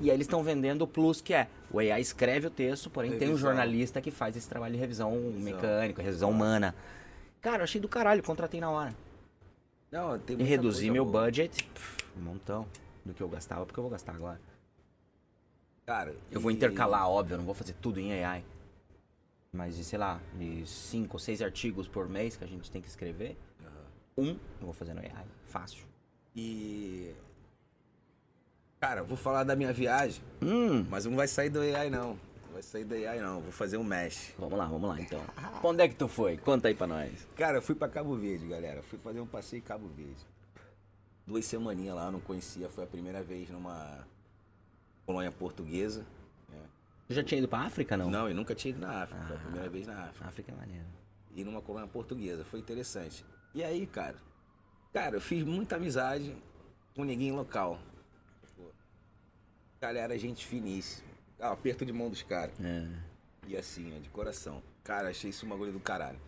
e aí eles estão vendendo o plus que é, o AI escreve o texto, porém tem um Revisão. jornalista que faz esse trabalho de revisão mecânica, revisão humana. Cara, eu achei do caralho, contratei na hora. Não, tem E reduzi meu boa. budget, pff, um montão do que eu gastava, porque eu vou gastar agora. Cara, Eu vou e- intercalar, óbvio, eu não vou fazer tudo em AI. Mas de, sei lá, de cinco ou seis artigos por mês que a gente tem que escrever, um eu vou fazer no AI. Fácil. E. Cara, vou falar da minha viagem, Hum, mas não vai sair do AI não. Não vai sair do AI não. Vou fazer um mesh. vamos lá, vamos lá então. Pra onde é que tu foi? Conta aí pra nós. Cara, eu fui pra Cabo Verde, galera. Fui fazer um passeio em Cabo Verde. Duas semaninhas lá, eu não conhecia. Foi a primeira vez numa colônia portuguesa. Tu já tinha ido pra África, não? Não, eu nunca tinha ido na África. Foi a primeira vez na África. África é maneiro. E numa colônia portuguesa. Foi interessante. E aí, cara? Cara, eu fiz muita amizade com neguinho local. Galera, gente finíssima. Ah, aperto de mão dos caras. É. E assim, ó, de coração. Cara, achei isso um bagulho do caralho.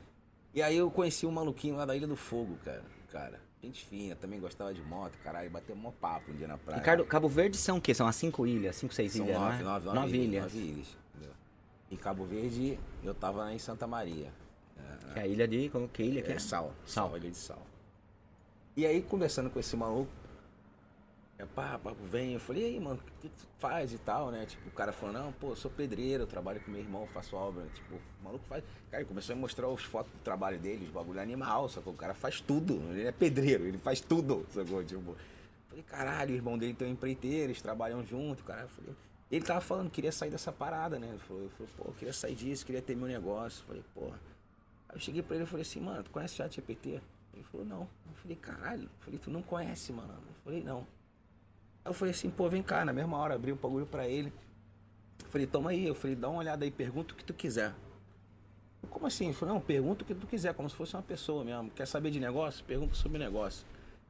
E aí eu conheci um maluquinho lá da Ilha do Fogo, cara. Cara, gente fina, também gostava de moto, caralho. Bateu mó papo um dia na praia. Ricardo, Cabo Verde são o quê? São as cinco ilhas? Cinco, seis São ilhas, nove, não é? nove, nove, ilhas. Nove ilhas. entendeu? Em Cabo Verde, eu tava em Santa Maria. Que é a ilha de... Como que ilha que é? É sal. Sal. Sal, ilha de sal. E aí, conversando com esse maluco, é pá, papo vem, eu falei, e aí, mano, o que tu faz e tal, né? Tipo, o cara falou, não, pô, eu sou pedreiro, eu trabalho com meu irmão, faço obra. Tipo, o maluco faz. Cara, ele começou a mostrar as fotos do trabalho dele, os bagulho animal, sacou? O cara faz tudo. Ele é pedreiro, ele faz tudo, sacou? Tipo. Falei, caralho, o irmão dele tem um empreiteiro, eles trabalham junto, cara. Eu falei, ele tava falando, queria sair dessa parada, né? Ele falou, eu falei, pô, eu queria sair disso, queria ter meu negócio. Eu falei, porra. Aí eu cheguei pra ele e falei assim, mano, tu conhece o chat GPT? Ele falou, não. Eu falei, caralho. Eu falei, tu não conhece, mano? Eu falei, não. Eu falei assim, pô, vem cá, na mesma hora abri o bagulho pra ele. Eu falei, toma aí. Eu falei, dá uma olhada aí, pergunta o que tu quiser. Como assim? Ele falou, não, pergunta o que tu quiser, como se fosse uma pessoa mesmo. Quer saber de negócio? Pergunta sobre negócio.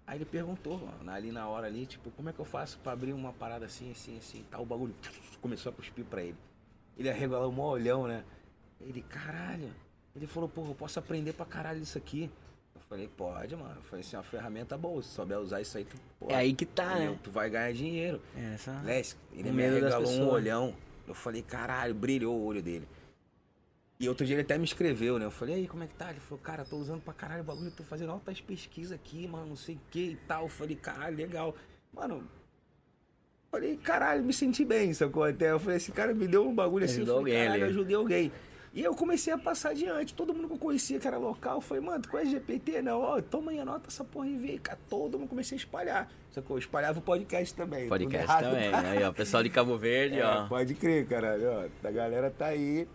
Aí ele perguntou, mano, ali na hora ali, tipo, como é que eu faço pra abrir uma parada assim, assim, assim, tal, o bagulho começou a cuspir pra ele. Ele arregalou um olhão, né? Ele, caralho. Ele falou, pô, eu posso aprender pra caralho isso aqui. Eu falei, pode, mano. Foi assim, uma ferramenta boa. Se souber usar isso aí, tu, pô, É aí que tá, entendeu? né? Tu vai ganhar dinheiro. É. Lesk, ele me arregalou um olhão. Eu falei, caralho, brilhou o olho dele. E outro dia ele até me escreveu, né? Eu falei, aí, como é que tá? Ele falou, cara, tô usando pra caralho o bagulho, tô fazendo altas pesquisas aqui, mano, não sei o que e tal. Eu falei, caralho, legal. Mano, falei, caralho, me senti bem, sacou? Até eu falei, esse cara me deu um bagulho assim, eu Ajudou falei, caralho, ali. ajudei alguém. E eu comecei a passar adiante. Todo mundo que eu conhecia que era local, falei, mano, tu conhece GPT? Não, ó, toma aí, anota essa porra e vê. Cara, todo mundo comecei a espalhar. Sacou? Eu espalhava o podcast também. Podcast errado, também. tá? Aí, ó, pessoal de Cabo Verde, É, ó. pode crer, caralho. Ó, a galera tá aí.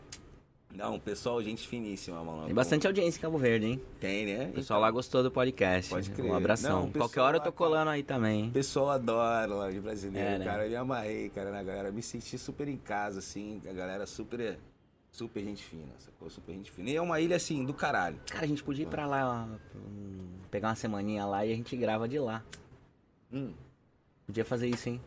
Não, pessoal, gente finíssima, mano. Tem bastante audiência em Cabo Verde, hein? Tem, né? O pessoal lá gostou do podcast. Pode crer. Um abração. Não, Qualquer hora eu tô colando aí também. O pessoal adora lá de brasileiro, É, né? cara. Eu me amarrei, cara, na galera. Me senti super em casa, assim. A galera super, super gente fina, sacou? Super gente fina. E é uma ilha, assim, do caralho. Cara, a gente podia ir pra lá, hum, pegar uma semaninha lá e a gente grava de lá. Hum. Podia fazer isso, hein?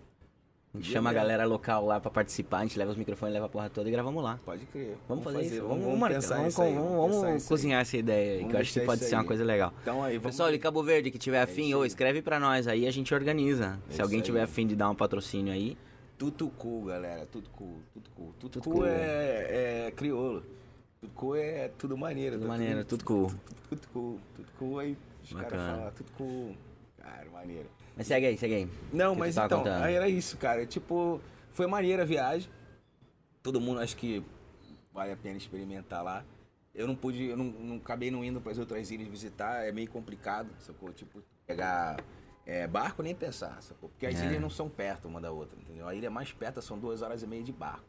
A gente chama a galera local lá pra participar, a gente leva os microfones, leva a porra toda e gravamos lá. Pode crer. Vamos, fazer, isso, vamos, Vamos, vamos, marcar, vamos, isso aí, vamos, vamos vamos isso cozinhar essa ideia aí, Vamos que eu acho que pode ser uma aí. coisa legal. Então aí, vamos... Pessoal de Cabo Verde que tiver afim, isso ô, aí. escreve pra nós aí, a gente organiza. É Se alguém tiver afim de dar um patrocínio aí, Cool, galera. Tudo cool, tudo cool. Cool. É, é crioulo. Cool é tudo maneiro. tudo tá maneiro, tudo cool. Tudo cool, tudo cool. Aí os caras falam, tudo cool. Cara, maneiro. Mas segue aí, segue aí. Não, mas então, contando? aí era isso, cara. Tipo, foi maneira a viagem. Todo mundo acho que vale a pena experimentar lá. Eu não pude, eu não, não acabei não indo para as outras ilhas visitar, é meio complicado, sacou? Tipo, pegar é, barco nem pensar, sacou? Porque as É. ilhas não são perto uma da outra, entendeu? A ilha mais perto são duas horas e meia de barco.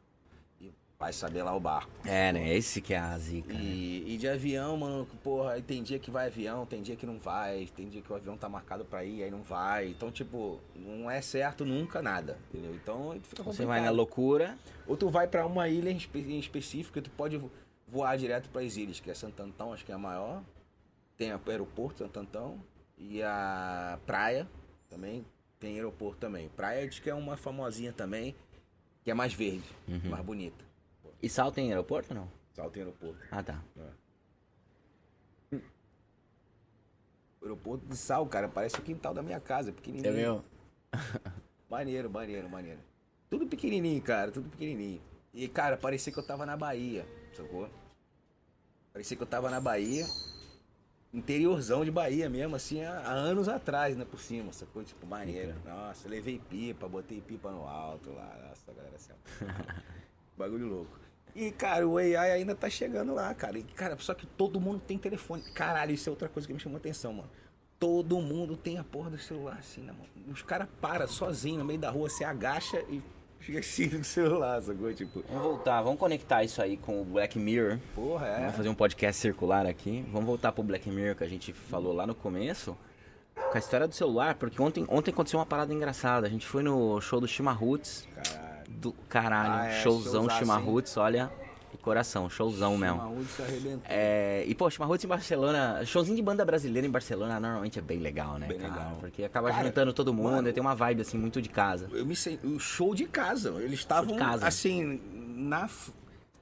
E vai saber lá o barco. É, né? Esse que é a zica. né? E, e de avião, mano, porra, aí tem dia que vai avião, tem dia que não vai, tem dia que o avião tá marcado pra ir, aí não vai. Então, tipo, não é certo nunca nada, entendeu? Então, fica complicado. Você vai na loucura, Ou tu vai pra uma ilha em, espe- em específico, tu pode vo- voar direto para as ilhas, que é Santo Antão, acho que é a maior. Tem o aeroporto Santo Antão e a praia também tem aeroporto também. Praia diz que é uma famosinha também, que é mais verde, Uhum. mais bonita. E Sal tem aeroporto ou não? Só tem aeroporto. Ah, tá. O aeroporto de Sal, cara, parece o quintal da minha casa, pequenininho. Maneiro, maneiro, maneiro. Tudo pequenininho, cara, tudo pequenininho. E, cara, parecia que eu tava na Bahia, sacou? Parecia que eu tava na Bahia, interiorzão de Bahia mesmo, assim, há, há anos atrás, né, por cima, sacou? Tipo, maneiro. Nossa, levei pipa, botei pipa no alto lá, nossa, galera, assim. Bagulho louco. E, cara, o AI ainda tá chegando lá, cara. E, cara, só que todo mundo tem telefone. Caralho, isso é outra coisa que me chamou atenção, mano. Todo mundo tem a porra do celular, assim, né, mano? Os caras param sozinho no meio da rua, você agacha e fica assim no celular, sacou? Tipo, Vamos voltar, vamos conectar isso aí com o Black Mirror. porra, é. Vamos fazer um podcast circular aqui. Vamos voltar pro Black Mirror que a gente falou lá no começo. Com a história do celular, porque ontem, ontem aconteceu uma parada engraçada. A gente foi no show do Chimarruts. Caralho. Do caralho, Ah, é, showzão Chimarruts, olha. Coração, showzão mesmo. Se. É, e, pô, Chimarruts em Barcelona, showzinho de banda brasileira em Barcelona normalmente é bem legal, né, Bem cara? legal. Porque acaba Cara, juntando todo mundo mano, e tem uma vibe, assim, muito de casa. Eu me sei, o show de casa. Eles estavam assim, na.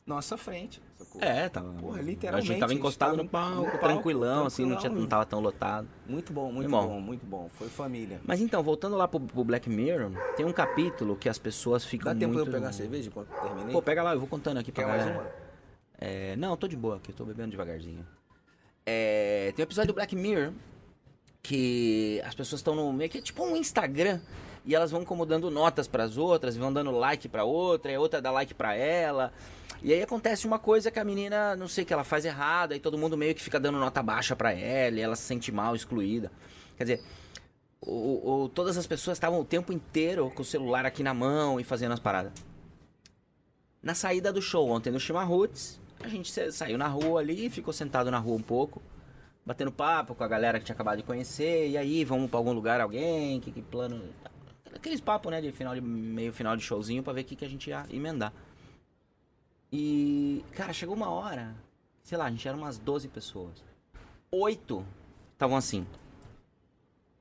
nossa frente. Sacou? É, tava. Porra, A literalmente, gente tava a gente encostado tava no palco, no palco, tranquilão, assim, não, tinha, tranquilão. não tava tão lotado. Muito bom, muito Irmão. bom, muito bom. Foi família. Mas então, voltando lá pro, pro Black Mirror, tem um capítulo que as pessoas ficam Dá tempo muito... eu pegar a cerveja enquanto terminei? Pô, pega lá, eu vou contando aqui pra Quer mais galera. uma? É, não, tô de boa aqui, tô bebendo devagarzinho. É, tem um episódio do Black Mirror que as pessoas estão no meio que é tipo um Instagram e elas vão como dando notas pras outras, vão dando like pra outra, e a outra dá like pra ela. E aí acontece uma coisa que a menina, não sei, que ela faz errado, aí todo mundo meio que fica dando nota baixa pra ela, e ela se sente mal, excluída. Quer dizer, o- todas as pessoas estavam o tempo inteiro com o celular aqui na mão e fazendo as paradas. Na saída do show ontem no Chimarruts, a gente sa- saiu na rua ali, ficou sentado na rua um pouco, batendo papo com a galera que tinha acabado de conhecer, e aí, vamos pra algum lugar, alguém, que, que plano... Aqueles papos, né, de final de, meio final de showzinho pra ver o que, que a gente ia emendar. E, cara, chegou uma hora, sei lá, a gente era umas 12 pessoas. Oito estavam assim.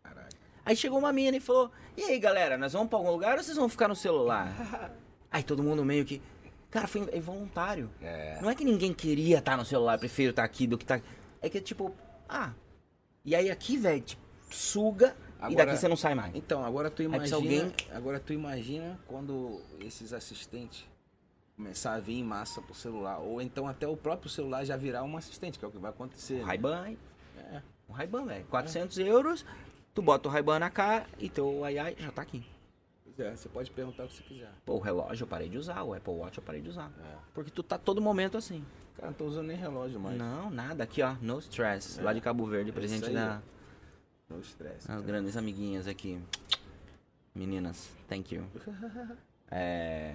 Caralho. Aí chegou uma mina e falou: E aí, galera, nós vamos pra algum lugar ou vocês vão ficar no celular? aí todo mundo meio que. Cara, foi involuntário. É. Não é que ninguém queria estar no celular, prefiro estar aqui do que estar. É que tipo, ah. E aí aqui, velho, tipo, suga e Agora- daqui você não sai mais. Então, agora tu imagina, alguém- agora tu imagina quando esses assistentes começar a vir em massa pro celular, ou então até o próprio celular já virar um assistente, que é o que vai acontecer. Né? Ray-Ban, hein? É. O Ray-Ban, velho. 400 euros, tu bota o Ray-Ban na cara e teu ai ai já tá aqui. Pois é, você pode perguntar o que você quiser. Pô, o relógio eu parei de usar, o Apple Watch eu parei de usar. É. Porque tu tá todo momento assim. Cara, não tô usando nem relógio mais. Não, nada. Aqui, ó, no stress. É. Lá de Cabo Verde, É presente da... No estresse. As grandes amiguinhas aqui. Meninas, thank you. É...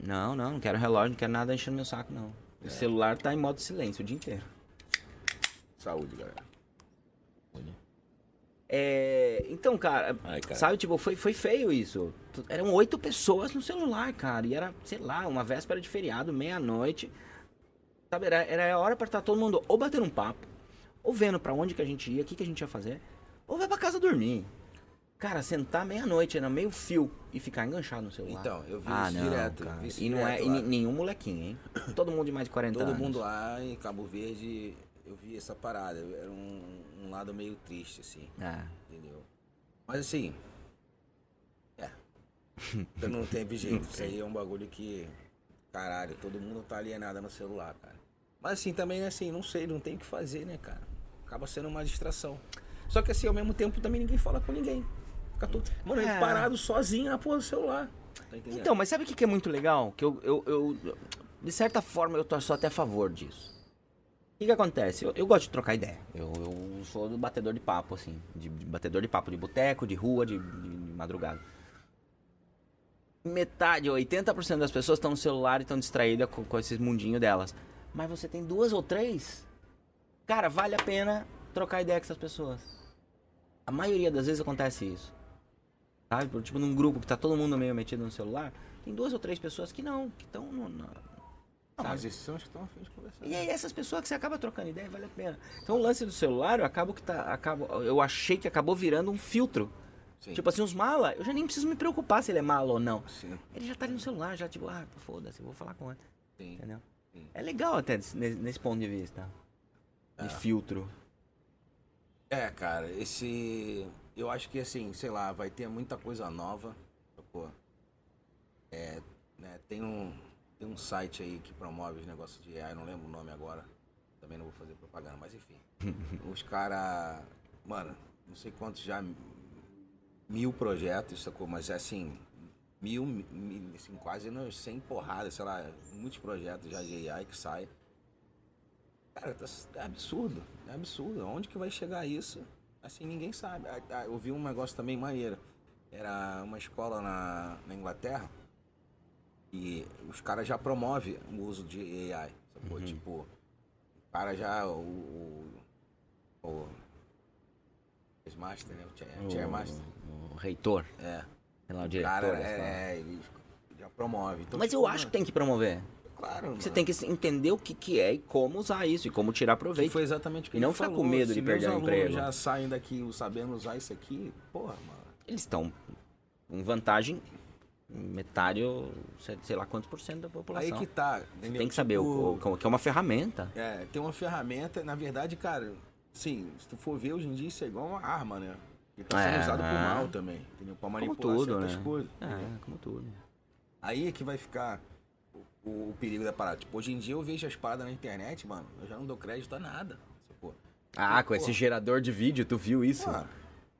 Não, não, não quero relógio, não quero nada enchendo meu saco, não. O celular tá em modo silêncio o dia inteiro. Saúde, galera. É... Então, cara, Ai, cara. sabe, tipo, foi, foi feio isso. Eram oito pessoas no celular, cara. E era, sei lá, uma véspera de feriado, meia-noite. Sabe, era, era a hora pra estar todo mundo ou batendo um papo, ou vendo pra onde que a gente ia, o que, que a gente ia fazer, ou vai pra casa dormir. Cara, sentar meia-noite, era meio fio e ficar enganchado no celular. Então, eu vi ah, isso não, direto, Cara. isso e não é direto lá. ni- nenhum molequinho, hein? Todo mundo de mais de 40 Todo anos. mundo lá em Cabo Verde, eu vi essa parada. Era um, um lado meio triste, assim, Ah, entendeu? Mas assim. É. Eu não teve jeito. Isso aí é um bagulho que. Caralho, todo mundo tá alienado no celular, cara. Mas assim, também, assim, não sei, não tem o que fazer, né, cara? Acaba sendo uma distração. Só que assim, ao mesmo tempo também ninguém fala com ninguém. Fica todo. Mano, É. parado sozinho na porra do celular. Tá? Então, mas sabe o que que é muito legal? Que eu, eu, eu- de certa forma, eu tô só até a favor disso. O que, que acontece? Eu, eu gosto de trocar ideia. Eu, eu sou do batedor de papo, assim. De, de batedor de papo de boteco, de rua, de, de- de madrugada. Metade, 80% das pessoas estão no celular e estão distraídas com, com esses mundinhos delas. Mas você tem duas ou três, cara, vale a pena trocar ideia com essas pessoas. A maioria das vezes acontece isso. Sabe? Tipo, num grupo que tá todo mundo meio metido no celular, tem duas ou três pessoas que não, que estão no, na- Ah, mas esses são os que estão afim de conversar. E aí essas pessoas que você acaba trocando ideia, vale a pena. Então o lance do celular, eu acabo que tá. Acabo, eu achei que acabou virando um filtro. Sim. Tipo assim, os mala, eu já nem preciso me preocupar se ele é mala ou não. Sim, Ele já tá ali no celular, já tipo, ah, foda-se, eu vou falar com ele. sim. Entendeu? É legal até nesse, nesse ponto de vista. De É. filtro. É, cara, esse. Eu acho que assim, sei lá, vai ter muita coisa nova. Sacou? É, né, tem um. Tem um site aí que promove os negócios de AI, não lembro o nome agora. Também não vou fazer propaganda, mas enfim. os caras. Mano, não sei quantos já. Mil projetos, sacou? Mas assim. Mil, mil assim, quase nos 100 porradas, sei lá, muitos projetos já de AI que sai. Cara, tá- é absurdo. É absurdo. Onde que vai chegar isso? Assim, ninguém sabe. Ah, ah, Eu vi um negócio também maneiro. Era uma escola na, na Inglaterra e os caras já promovem o uso de AI. Sacou? Tipo, o cara já. O. o, o Master, né? O Chair, Chairmaster. O, o reitor, É. sei lá, o O diretor. cara da escola. é, é, ele já promove. Então, Mas eu tipo, acho que mano, tem que promover. Claro, Você tem que entender o que, que é e como usar isso e como tirar Que proveito. foi exatamente o que E não ficar com medo Se de perder o emprego. já saem daqui sabendo usar isso aqui, porra, mano. Eles estão em vantagem metade, ou sei lá quantos por cento da população. Aí que tá, entendeu? Tem que saber o, Tipo, o- que é uma ferramenta. É, tem uma ferramenta, na verdade, cara, sim, se tu for ver hoje em dia, isso é igual uma arma, né? Que tá sendo É. usado por mal também, entendeu? Pra Como manipular tudo, certas né? coisas. entendeu? É, como tudo. Aí é que vai ficar o, o- perigo da parada. Tipo, hoje em dia eu vejo as paradas na internet, mano, eu já não dou crédito a nada. sacou? Ah, com esse gerador de vídeo, tu viu isso? Mano,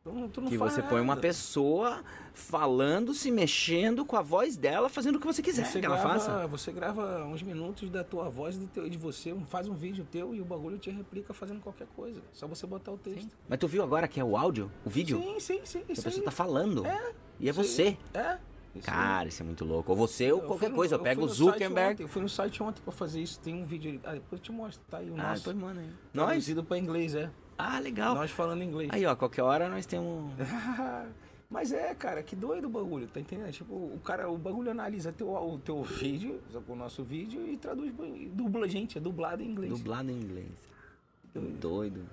tu não, tu não que você põe uma nada. pessoa falando, se mexendo com a voz dela, fazendo o que você quiser Você que ela grava, faça. você grava uns minutos da tua voz e do teu- de você, faz um vídeo teu e o bagulho te replica fazendo qualquer coisa. Só você botar o texto. Mas tu viu agora que é o áudio, o vídeo? Sim, sim, sim. a pessoa aí. tá falando. É, e é você. É. isso. Cara, isso é muito louco. Ou você ou Eu qualquer no- coisa. Eu pego fui o Zuckerberg. ontem, Eu fui no site ontem pra fazer isso. Tem um vídeo ali. Ah, depois eu te mostro. Tá aí o Ah, nosso. depois manda aí. Nós? Traduzido pra inglês, é. Ah, legal. Nós falando inglês. Aí, ó, qualquer hora nós temos. Mas é, cara, que doido o bagulho, tá entendendo? Tipo, o cara, o bagulho analisa teu, o teu vídeo, o nosso vídeo e traduz, dubla, gente, é dublado em inglês. Dublado em inglês. Doido.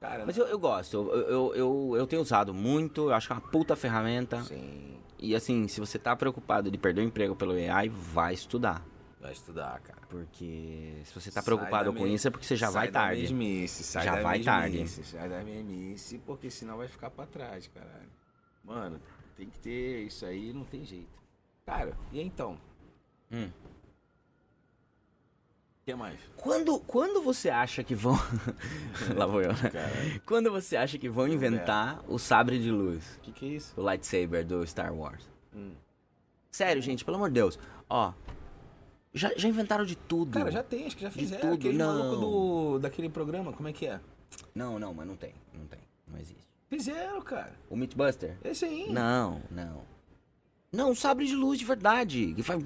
Cara, Mas eu, eu gosto. Eu, eu, eu, eu tenho usado muito. Eu acho que é uma puta ferramenta. sim, E assim, se você tá preocupado de perder o emprego pelo AI, vai estudar. vai estudar, cara. Porque se você tá Sai preocupado com isso é porque você já vai tarde. mesmice, sai Já da vai tarde. mesmice, Sai da mesmice, porque senão vai ficar pra trás, caralho. Mano, tem que ter isso aí, não tem jeito. Cara, e então? Hum. O que mais? Quando, quando você acha que vão. Lá vou eu, né? Caralho. Quando você acha que vão inventar o sabre de luz, O que, que é isso? o lightsaber do Star Wars? Hum. Sério, gente, pelo amor de Deus. Ó, já, já inventaram de tudo. Cara, já tem, acho que já fizeram. tudo, Aquele não. maluco do, daquele programa, como é que é? Não, não, mas não tem. Não tem. Não existe. Fizeram, cara. O Mythbuster? Esse aí. Não, não. Não, sabre de luz de verdade. Que faz.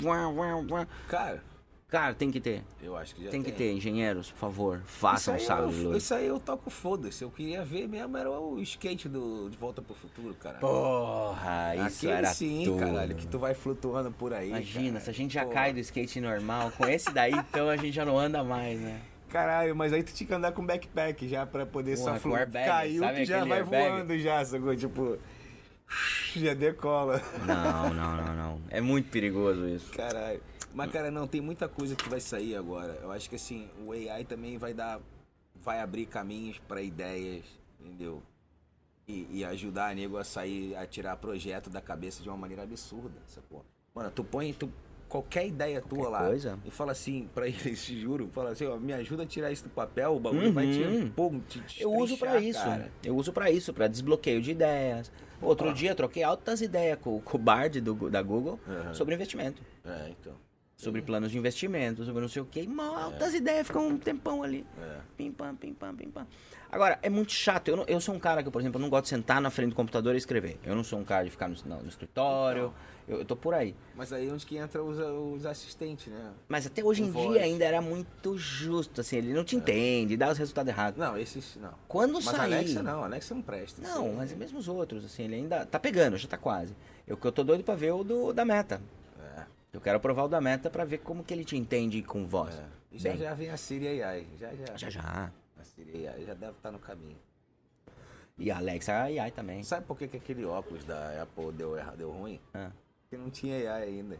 Cara, Cara, tem que ter. eu acho que já Tem tem. que ter, engenheiros, por favor. Façam Isso eu- de luz. Isso aí eu toco foda-se. Eu queria ver mesmo era o skate do De Volta pro Futuro, cara. Porra, isso Aquele era sim, tudo. caralho, que tu vai flutuando por aí. Imagina, cara. se a gente já Pô. cai do skate normal, com esse daí, então a gente já não anda mais, né? Caralho, mas aí tu tinha que andar com backpack já pra poder Porra, só flutuar. Caiu, sabe tu já vai airbag? voando já, sacou? Tipo, já decola. Não, não, não, não. É muito perigoso isso. Caralho. Mas, cara, não, tem muita coisa que vai sair agora. Eu acho que, assim, o AI também vai dar... Vai abrir caminhos pra ideias, entendeu? E, e ajudar a nego a sair, a tirar projeto da cabeça de uma maneira absurda, sacou? Mano, tu põe... Tu, qualquer ideia tua lá coisa. e fala assim pra eles, te juro, fala assim, ó, me ajuda a tirar isso do papel, o bagulho vai te, Uhum. pô, te, Eu uso destrinchar, isso. cara. Eu uso pra isso, pra desbloqueio de ideias. Outro Ah. dia eu troquei altas ideias com, com o Bard do, da Google Aham. sobre investimento. É, então. Sobre planos de investimento, sobre não sei o quê. E altas ideias, ficam um tempão ali. É. Pim, pam, pim, pam, pim, pam. Agora, é muito chato. Eu, não- eu sou um cara que, por exemplo, eu não gosto de sentar na frente do computador e escrever. Eu não sou um cara de ficar no, no escritório. Eu, eu tô por aí. Mas aí é onde que entra os, os assistentes, né? Mas até hoje em Com voz. dia ainda era muito justo, assim. Ele não te entende, dá os resultados errados. Não, esses não. Quando Mas sair... Alexa não, Alexa não presta. Não, Isso mas mesmo os outros, assim, ele ainda tá pegando, já tá quase. Eu que eu tô doido pra ver o do, da meta. Eu quero provar o da meta pra ver como que ele te entende com voz. é. E já já vem a Siri AI. Já já. Já já. A Siri AI já deve estar no caminho. E a Alexa AI também. Sabe por que, que aquele óculos da Apple deu, errado, deu ruim? Ah. Porque não tinha AI ainda.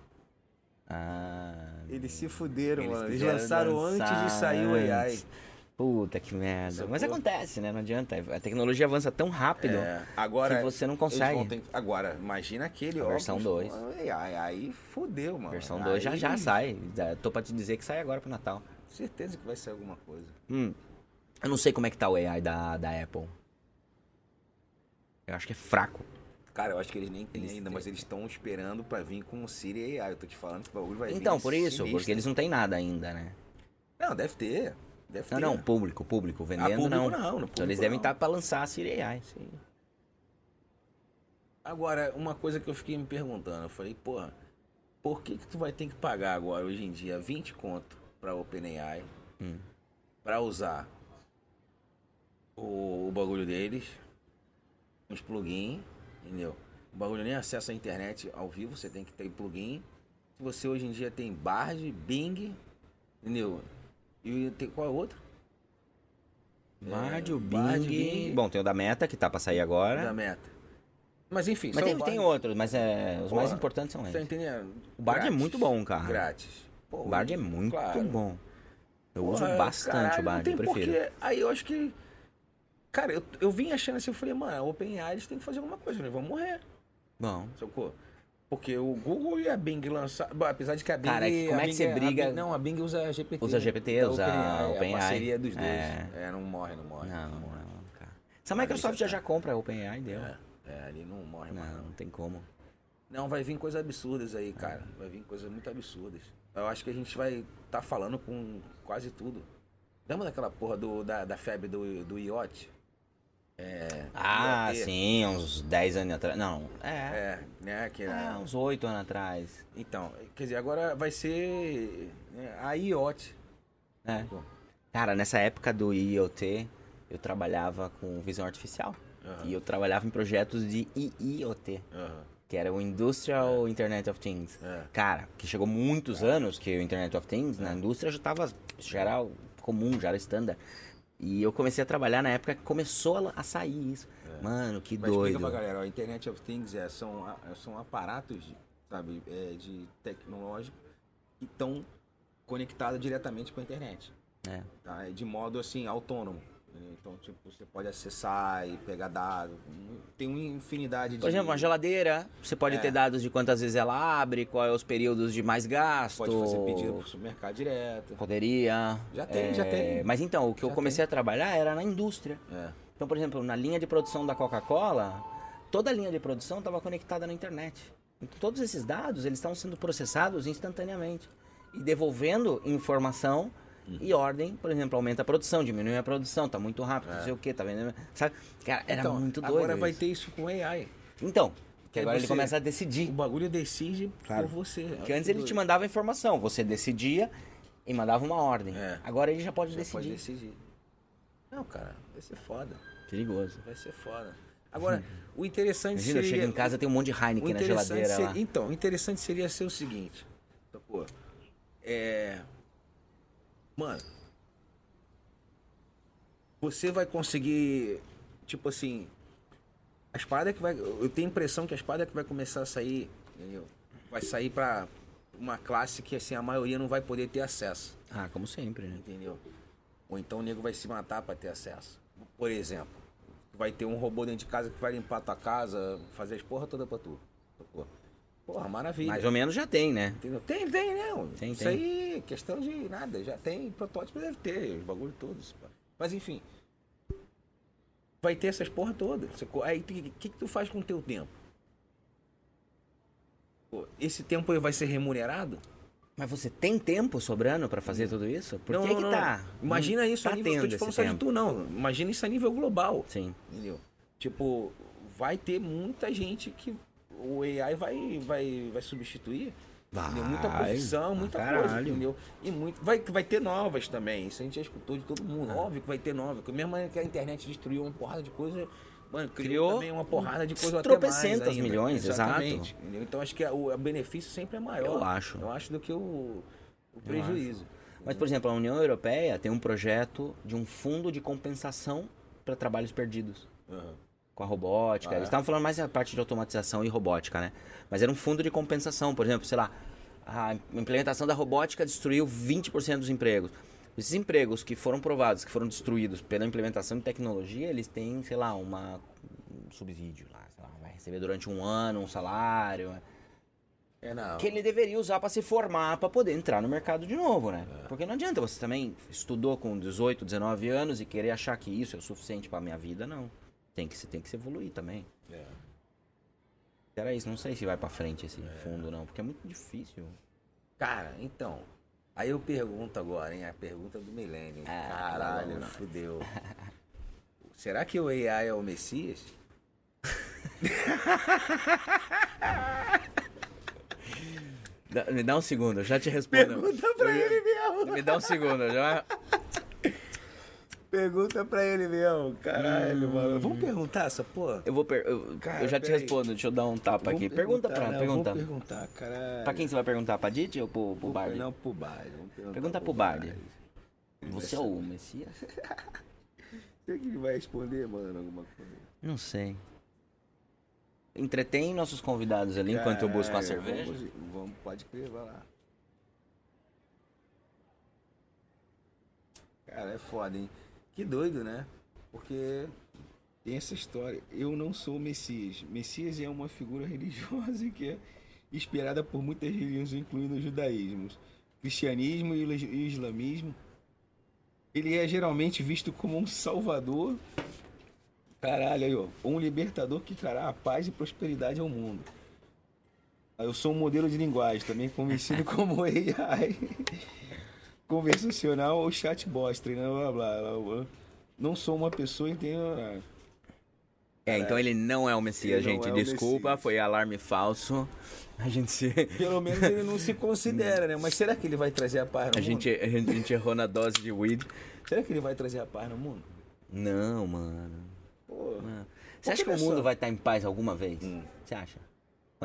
Ah, Eles se fuderam, Eles mano. Eles lançaram antes de sair o AI. Puta que merda. Sacou? Mas acontece, né? Não adianta. A tecnologia avança tão rápido É, agora que você não consegue. ter- Agora, imagina aquele A versão óculos. dois. com AI. Aí fudeu, mano. Versão 2 já Aí, já sai. Já Tô pra te dizer que sai agora pro Natal. Certeza que vai sair alguma coisa. Hum. Eu não sei como é que tá o AI da, da Apple. Eu acho que é fraco. Cara, eu acho que eles nem têm Eles ainda, têm. mas eles estão esperando pra vir com o Siri AI. Eu tô te falando que o bagulho vai vir. Então, por isso, sinistro. porque eles não têm nada ainda, né? Não, deve ter. Deve Não, ter. não, público, público, vendendo Ah, público não. não, no então público eles devem não. estar pra lançar a Siri AI. Sim. Agora, uma coisa que eu fiquei me perguntando, eu falei, porra, por que que tu vai ter que pagar agora, hoje em dia, 20 conto pra OpenAI Hum. pra usar o, o bagulho deles, uns plugins, entendeu? O bagulho nem acessa a internet ao vivo, você tem que ter plugin. Se você hoje em dia tem Bard, Bing, entendeu? E tem qual é o outro? Bard, o Bard, Bing. Bing. Bom, tem o da Meta, que tá pra sair agora. Da meta. Mas enfim, Mas tem, tem outros, mas é, os mais Porra, importantes são eles. entendendo? O Bard é muito bom, cara. Grátis. Pô, O Bard é muito claro. bom. Eu uso Porra, bastante caralho, o Bard, eu prefiro. porquê. Aí eu acho que. Cara, eu, eu vim achando assim, eu falei, mano, a OpenAI eles têm que fazer alguma coisa, eles vão morrer. Bom, Sacou? Porque o Google e a Bing lançaram. Apesar de que a Bing. Cara, como a é que você a briga- Bing- não, a Bing usa GPT. Usa GPT, da usa OpenAI, OpenAI. A parceria dos dois. É. É, não morre, não morre. não, não morre. não, cara. Se a Microsoft já já compra a OpenAI, deu. É, é, ali não morre mais. Não, Não. não tem como. não, vai vir coisas absurdas aí, cara. Vai vir coisas muito absurdas. Eu acho que a gente vai estar falando com quase tudo. Lembra daquela porra do, da, da febre do, do iote? É. Ah, IoT? sim, uns 10 anos atrás. Não, é. É, né? Que É, era... uns 8 anos atrás. Então, quer dizer, agora vai ser né, a IoT. É. Cara, nessa época do IoT, eu trabalhava com visão artificial. Aham. E eu trabalhava em projetos de IIoT, Aham. que era o Industrial Internet of Things. É. Cara, que chegou muitos anos que o Internet of Things na indústria já tava, já era comum, já era standard. E eu comecei a trabalhar na época que começou a, a sair isso. Mano, que Mas doido. explica pra galera, o Internet of Things é, são, a- são aparatos, sabe, é, de tecnológico que estão conectados diretamente com a internet. É. Tá? É De modo assim, autônomo. Entendeu? Então, tipo, você pode acessar e pegar dados. Tem uma infinidade de. Por exemplo, uma geladeira, você pode É. ter dados de quantas vezes ela abre, quais os períodos de mais gasto. Pode fazer pedido pro supermercado direto. Poderia. Já tem, já tem. Mas então, o que eu Já comecei a trabalhar era na indústria. É. Então, por exemplo, na linha de produção da Coca-Cola, toda a linha de produção estava conectada na internet. Então, todos esses dados, eles estão sendo processados instantaneamente e devolvendo informação e ordem, por exemplo, aumenta a produção, diminui a produção, tá muito rápido, não sei o que, tá vendo? Sabe? Cara, era Então, muito doido. Agora vai isso. ter isso com AI. Então, que Aí agora ele você- começa a O decidir. bagulho decide Claro. por você. Porque antes ele te mandava informação, você decidia e mandava uma ordem. É. Agora ele já pode Você decidir. pode decidir. Não, cara, vai ser foda. Perigoso. Vai ser foda. Agora, o interessante Imagina, eu seria... chego em casa tem um monte de o Heineken na geladeira ser- lá. Então, o interessante seria ser o seguinte. Sacou? É... Mano... Você vai conseguir... Tipo assim... As paradas que vai... Eu tenho a impressão que as paradas que vai começar a sair... Entendeu? Vai sair pra uma classe que, assim, a maioria não vai poder ter acesso. Ah, como sempre, né? Entendeu? Ou então o nego vai se matar pra ter acesso. Por exemplo, vai ter um robô dentro de casa que vai limpar a tua casa, fazer as porra toda pra tu. Sacou? Porra, maravilha. Mais ou menos já tem, né? Entendeu? Tem, tem, né? Tem, Isso tem. aí, questão de nada. Já tem protótipo, deve ter, os bagulho todos. Mas enfim. Vai ter essas porra todas. Aí o que, que, que tu faz com o teu tempo? Esse tempo aí vai ser remunerado? Mas você tem tempo sobrando pra fazer tudo isso? Por não, que não, que não. tá? Imagina Não isso tá a nível. Tô tendo te falando esse só de tu, não. Imagina isso a nível global. Sim. Entendeu? Tipo, vai ter muita gente que o AI vai, vai, vai substituir. entendeu? Muita Vai, profissão, muita caralho. coisa, entendeu? E muito, vai, vai ter novas também. Isso a gente já escutou de todo Ah. mundo. Óbvio que vai ter novas. Porque mesmo que a internet destruiu uma porrada de coisa, mano, criou, Criou também uma porrada de coisa até mais ainda. milhões, Exatamente, entendeu? Então acho que o, o benefício sempre é maior. Eu acho. Eu acho do que o, o prejuízo. Mas, por exemplo, a União Europeia tem um projeto de um fundo de compensação para trabalhos perdidos. Aham. Com a robótica. Ah, é? Eles estavam falando mais da parte de automatização e robótica, né? Mas era um fundo de compensação. Por exemplo, sei lá, a implementação da robótica destruiu 20% dos empregos. Esses empregos que foram provados, que foram destruídos pela implementação de tecnologia, eles têm, sei lá, uma, um subsídio lá, sei lá, vai receber durante um ano um salário. É, não. que ele deveria usar para se formar para poder entrar no mercado de novo, né? É. Porque não adianta você também estudou com 18, 19 anos e querer achar que isso é o suficiente para minha vida, não. Tem que se tem que se evoluir também. É. Era isso, não sei se vai para frente esse É. fundo não, porque é muito difícil. Cara, então. Aí eu pergunto agora, hein? A pergunta do milênio. Ah, Caralho, vamos lá. fudeu. Será que o AI é o Messias? Me dá um segundo, eu já te respondo. Pergunta pra ele mesmo. Me dá um segundo, eu já Pergunta pra ele mesmo. Caralho, mano. Vamos perguntar essa porra? eu vou per... eu, Cara, eu já te peraí. respondo, deixa eu dar um tapa aqui. Pergunta perguntar, para, não, pergunta. Vamos perguntar, caralho. Pra quem você vai perguntar, pra Didi ou pro, pro Bard? Não, pro Bard. Pergunta pro Bard. Você é o Messias? Será que ele vai responder, mano, alguma coisa? Não sei. entretém nossos convidados ali enquanto eu busco uma cerveja. Vamos, vamos- pode crer, vai lá. Cara, é foda, hein? Que doido, né? Porque tem essa história. Eu não sou Messias. Messias é uma figura religiosa que é inspirada por muitas religiões, incluindo o judaísmo, cristianismo e islamismo. Ele é geralmente visto como um salvador Caralho, aí, ó. Um libertador que trará a paz e prosperidade ao mundo. Eu sou um modelo de linguagem, também conhecido como AI. Conversacional ou chatbot, treinando blá blá blá blá. Não sou uma pessoa, entendeu? É, então ele não é o Messias, Ele gente. é Desculpa, Messias. foi alarme falso. A gente se. Pelo menos ele não se considera, né? Mas será que ele vai trazer a paz no A mundo? gente, a gente, errou na dose de weed. Será que ele vai trazer a paz no mundo? Não, mano. Pô. Você acha que o mundo vai estar em paz alguma vez? Hum. Você acha?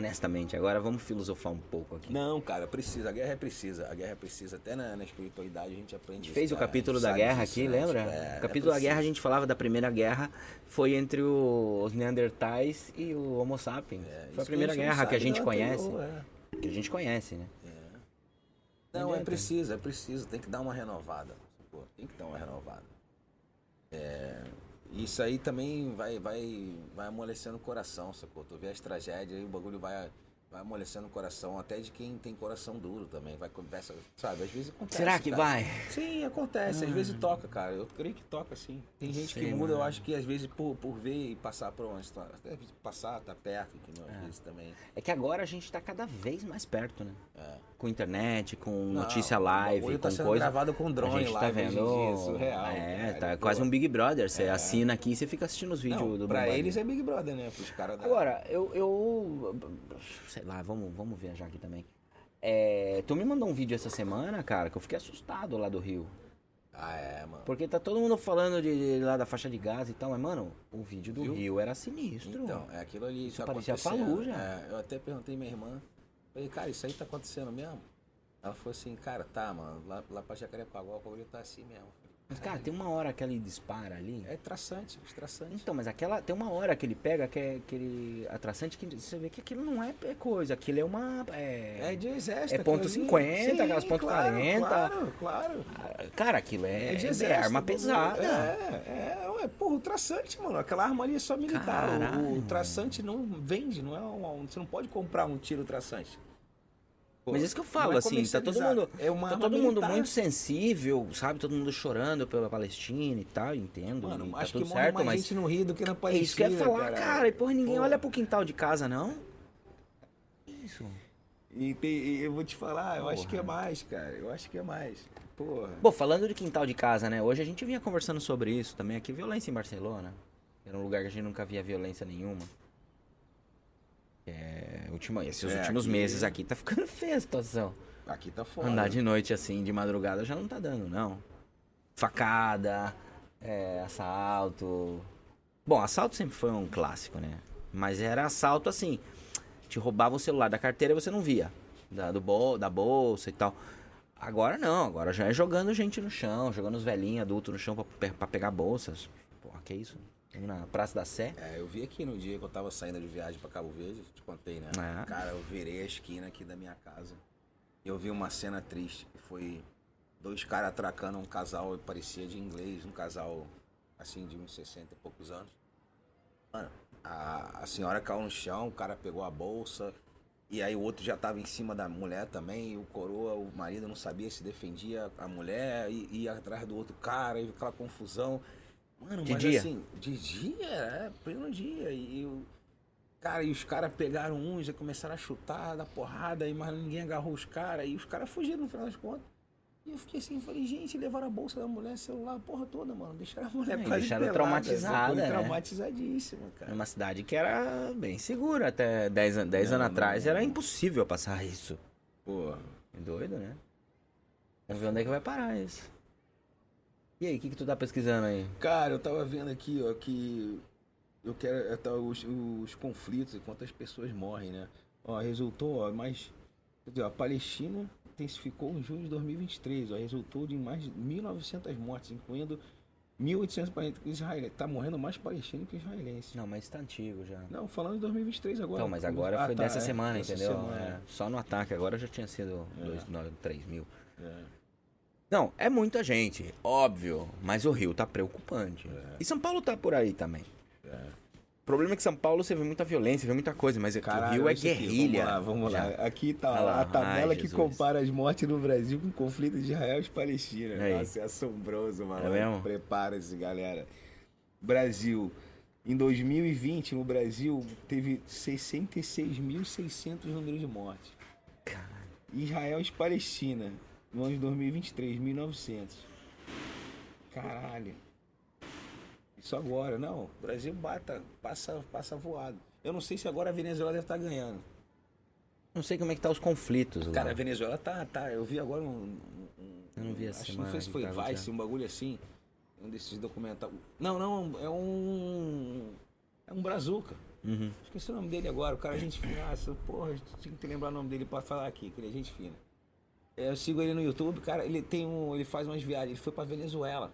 Honestamente, agora vamos filosofar um pouco aqui. Não, cara, precisa. A guerra é precisa. A guerra é precisa. Até na, na espiritualidade a gente aprende A gente isso, fez o cara. capítulo A gente da sabe guerra disso, aqui, né? lembra? É, o capítulo da é guerra a gente falava da primeira guerra, foi entre o- os Neandertais e o Homo sapiens. É, foi isso a primeira gente não guerra que a sabe gente da conhece. é. Que a gente conhece, né? Não, Não é preciso, é preciso. Tem que dar uma renovada. Pô, tem que dar uma renovada. É, isso aí também vai, vai, vai amolecendo o coração, sacou? Tu vê as tragédias aí, o bagulho vai, vai amolecendo o coração, até de quem tem coração duro também. Vai conversa, sabe? Às vezes acontece. Será que cara. vai? Sim, acontece. Às vezes toca, cara. Eu creio que toca, sim. Tem gente sei, que muda, eu mano. acho que às vezes por, por ver e passar por história. Até passar, tá perto, que não, às vezes também. É que agora a gente tá cada vez mais perto, né? É. Com internet, com Não, notícia live, com tá sendo coisa. gravado com drone a gente tá vendo. em dia, surreal, é, cara. tá quase um Big Brother. Você É. assina aqui e você fica assistindo os vídeos Não, do pra Bombadil. eles é Big Brother, né? Pros caras da... Agora, eu, eu. Sei lá, vamos, vamos viajar aqui também. É, tu me mandou um vídeo essa semana, cara, que eu fiquei assustado lá do Rio. Ah, é, mano. Porque tá todo mundo falando de, de lá da faixa de gás e tal, mas, mano, o vídeo do Viu? Rio era sinistro. Então, é aquilo ali. Isso tá parecia. Fallujah. É, eu até perguntei minha irmã. Falei, cara, isso aí tá acontecendo mesmo? Ela falou assim, cara, tá, mano. Lá, lá pra Jacarepaguá o bagulho tá assim mesmo. Mas, cara, tem uma hora que ele dispara ali. É traçante, os traçantes. Então, mas aquela. Tem uma hora que ele pega que é aquele atraçante que você vê que aquilo não é é coisa, aquilo é uma. É, É de exército. É ponto aquilo ali. 50, Sim, aquelas ponto claro, 40. Claro, claro. Cara, aquilo é, É de é exército. arma bagulho. pesada. É, é, é, porra, o traçante, mano. Aquela arma ali é só militar. O- Caralho, o, traçante não vende, não é um, você não pode comprar um tiro traçante. Mas isso que eu não falo, é assim, tá todo mundo. É uma tá todo mundo militar. muito sensível, sabe? Todo mundo chorando pela Palestina e tal, entendo. Mano, tá acho tudo que certo, mais mas. gente no Rio do que na É Palestina. isso que eu ia falar, cara. E porra, ninguém Pô. olha pro quintal de casa, não? Isso. E tem- e eu vou te falar, eu acho que é Porra. mais, cara. Eu acho que é mais. Porra. Bom, falando de quintal de casa, né? Hoje a gente vinha conversando sobre isso também aqui, violência em Barcelona. Era um lugar que a gente nunca via violência nenhuma. É, última, esses É, últimos aqui- meses aqui tá ficando feia a situação. Aqui tá foda. Andar de noite assim, de madrugada, já não tá dando, não. Facada, é, assalto. Bom, assalto sempre foi um clássico, né? Mas era assalto assim. Te roubava o celular da carteira e você não via. Da, do bol, da bolsa e tal. Agora não, agora já é jogando gente no chão, jogando os velhinhos adultos no chão pra, pe- pra pegar bolsas. Pô, que isso? Na Praça da Sé. É, eu vi aqui no dia que eu tava saindo de viagem pra Cabo Verde, te contei, né? É. Cara, eu virei a esquina aqui da minha casa. E eu vi uma cena triste, que foi dois caras atracando um casal, parecia de inglês, um casal assim de uns 60 e poucos anos. Mano, a, a senhora caiu no chão, o cara pegou a bolsa, e aí o outro já tava em cima da mulher também, e o coroa, o marido não sabia se defendia a mulher, e ia atrás do outro cara, e aquela confusão. Mano, De mas dia? assim, de dia, é, pleno dia. E eu, Cara, e os caras pegaram uns e começaram a chutar, dar porrada, e mas ninguém agarrou os caras, e os caras fugiram no final das contas. E eu fiquei assim, falei, gente, levaram a bolsa da mulher, celular, a porra toda, mano. Deixaram a mulher É, quase deixaram pelada, traumatizada, né? Traumatizadíssima, cara. Numa cidade que era bem segura até 10 an- 10 Não, anos não, atrás. não. Era impossível passar isso. Porra. É doido, né? Vamos ver onde é que vai parar isso. E aí, o que, que tu tá pesquisando aí? Cara, eu tava vendo aqui, ó, que eu quero é, tá, os, os conflitos e quantas pessoas morrem, né? Ó, resultou, ó, mais. A Palestina intensificou em junho de 2023, ó, resultou de mais de 1.900 mortes, incluindo 1840 israelense. Tá morrendo mais palestino que israelense. Não, mas tá antigo já. Não, falando em 2023 agora. Então, mas agora Ah, foi tá, dessa é, semana, entendeu? semana. É, só no ataque, agora já tinha sido É. dois, nove, três mil. É. Não, é muita gente, óbvio, mas o Rio tá preocupante. É. E São Paulo tá por aí também. O problema é que São Paulo você vê muita violência, vê muita coisa, mas aqui o Caralho, Rio é isso aqui, guerrilha. Vamos lá, vamos lá. Aqui tá lá. a tabela Ai, que Jesus. compara as mortes no Brasil com o conflito de Israel e Palestina. Aí. Nossa, é assombroso, mano. É? Prepara-se, galera. Brasil. Em 2020, no Brasil, teve 66.600 números de mortes. Caralho. Israel e Palestina, no ano de 2023, 1.900. Caralho. Isso agora, não. O Brasil bata, passa, passa voado. Eu não sei se agora a Venezuela deve estar ganhando. Não sei como é que tá os conflitos lá. Cara, a Venezuela tá, tá. Eu vi agora um. um- Eu não vi essa acho, semana Não sei se que foi Vice, já. um bagulho assim. Um desses documentários. Não, não, é um. É um Brazuca. Uhum. Esqueci o nome dele agora. O cara, é gente fina. Ah, porra, tinha que lembrar o nome dele pra falar aqui, que ele é gente fina. É, eu sigo ele no YouTube, cara. Ele tem um. Ele faz umas viagens. Ele foi pra Venezuela.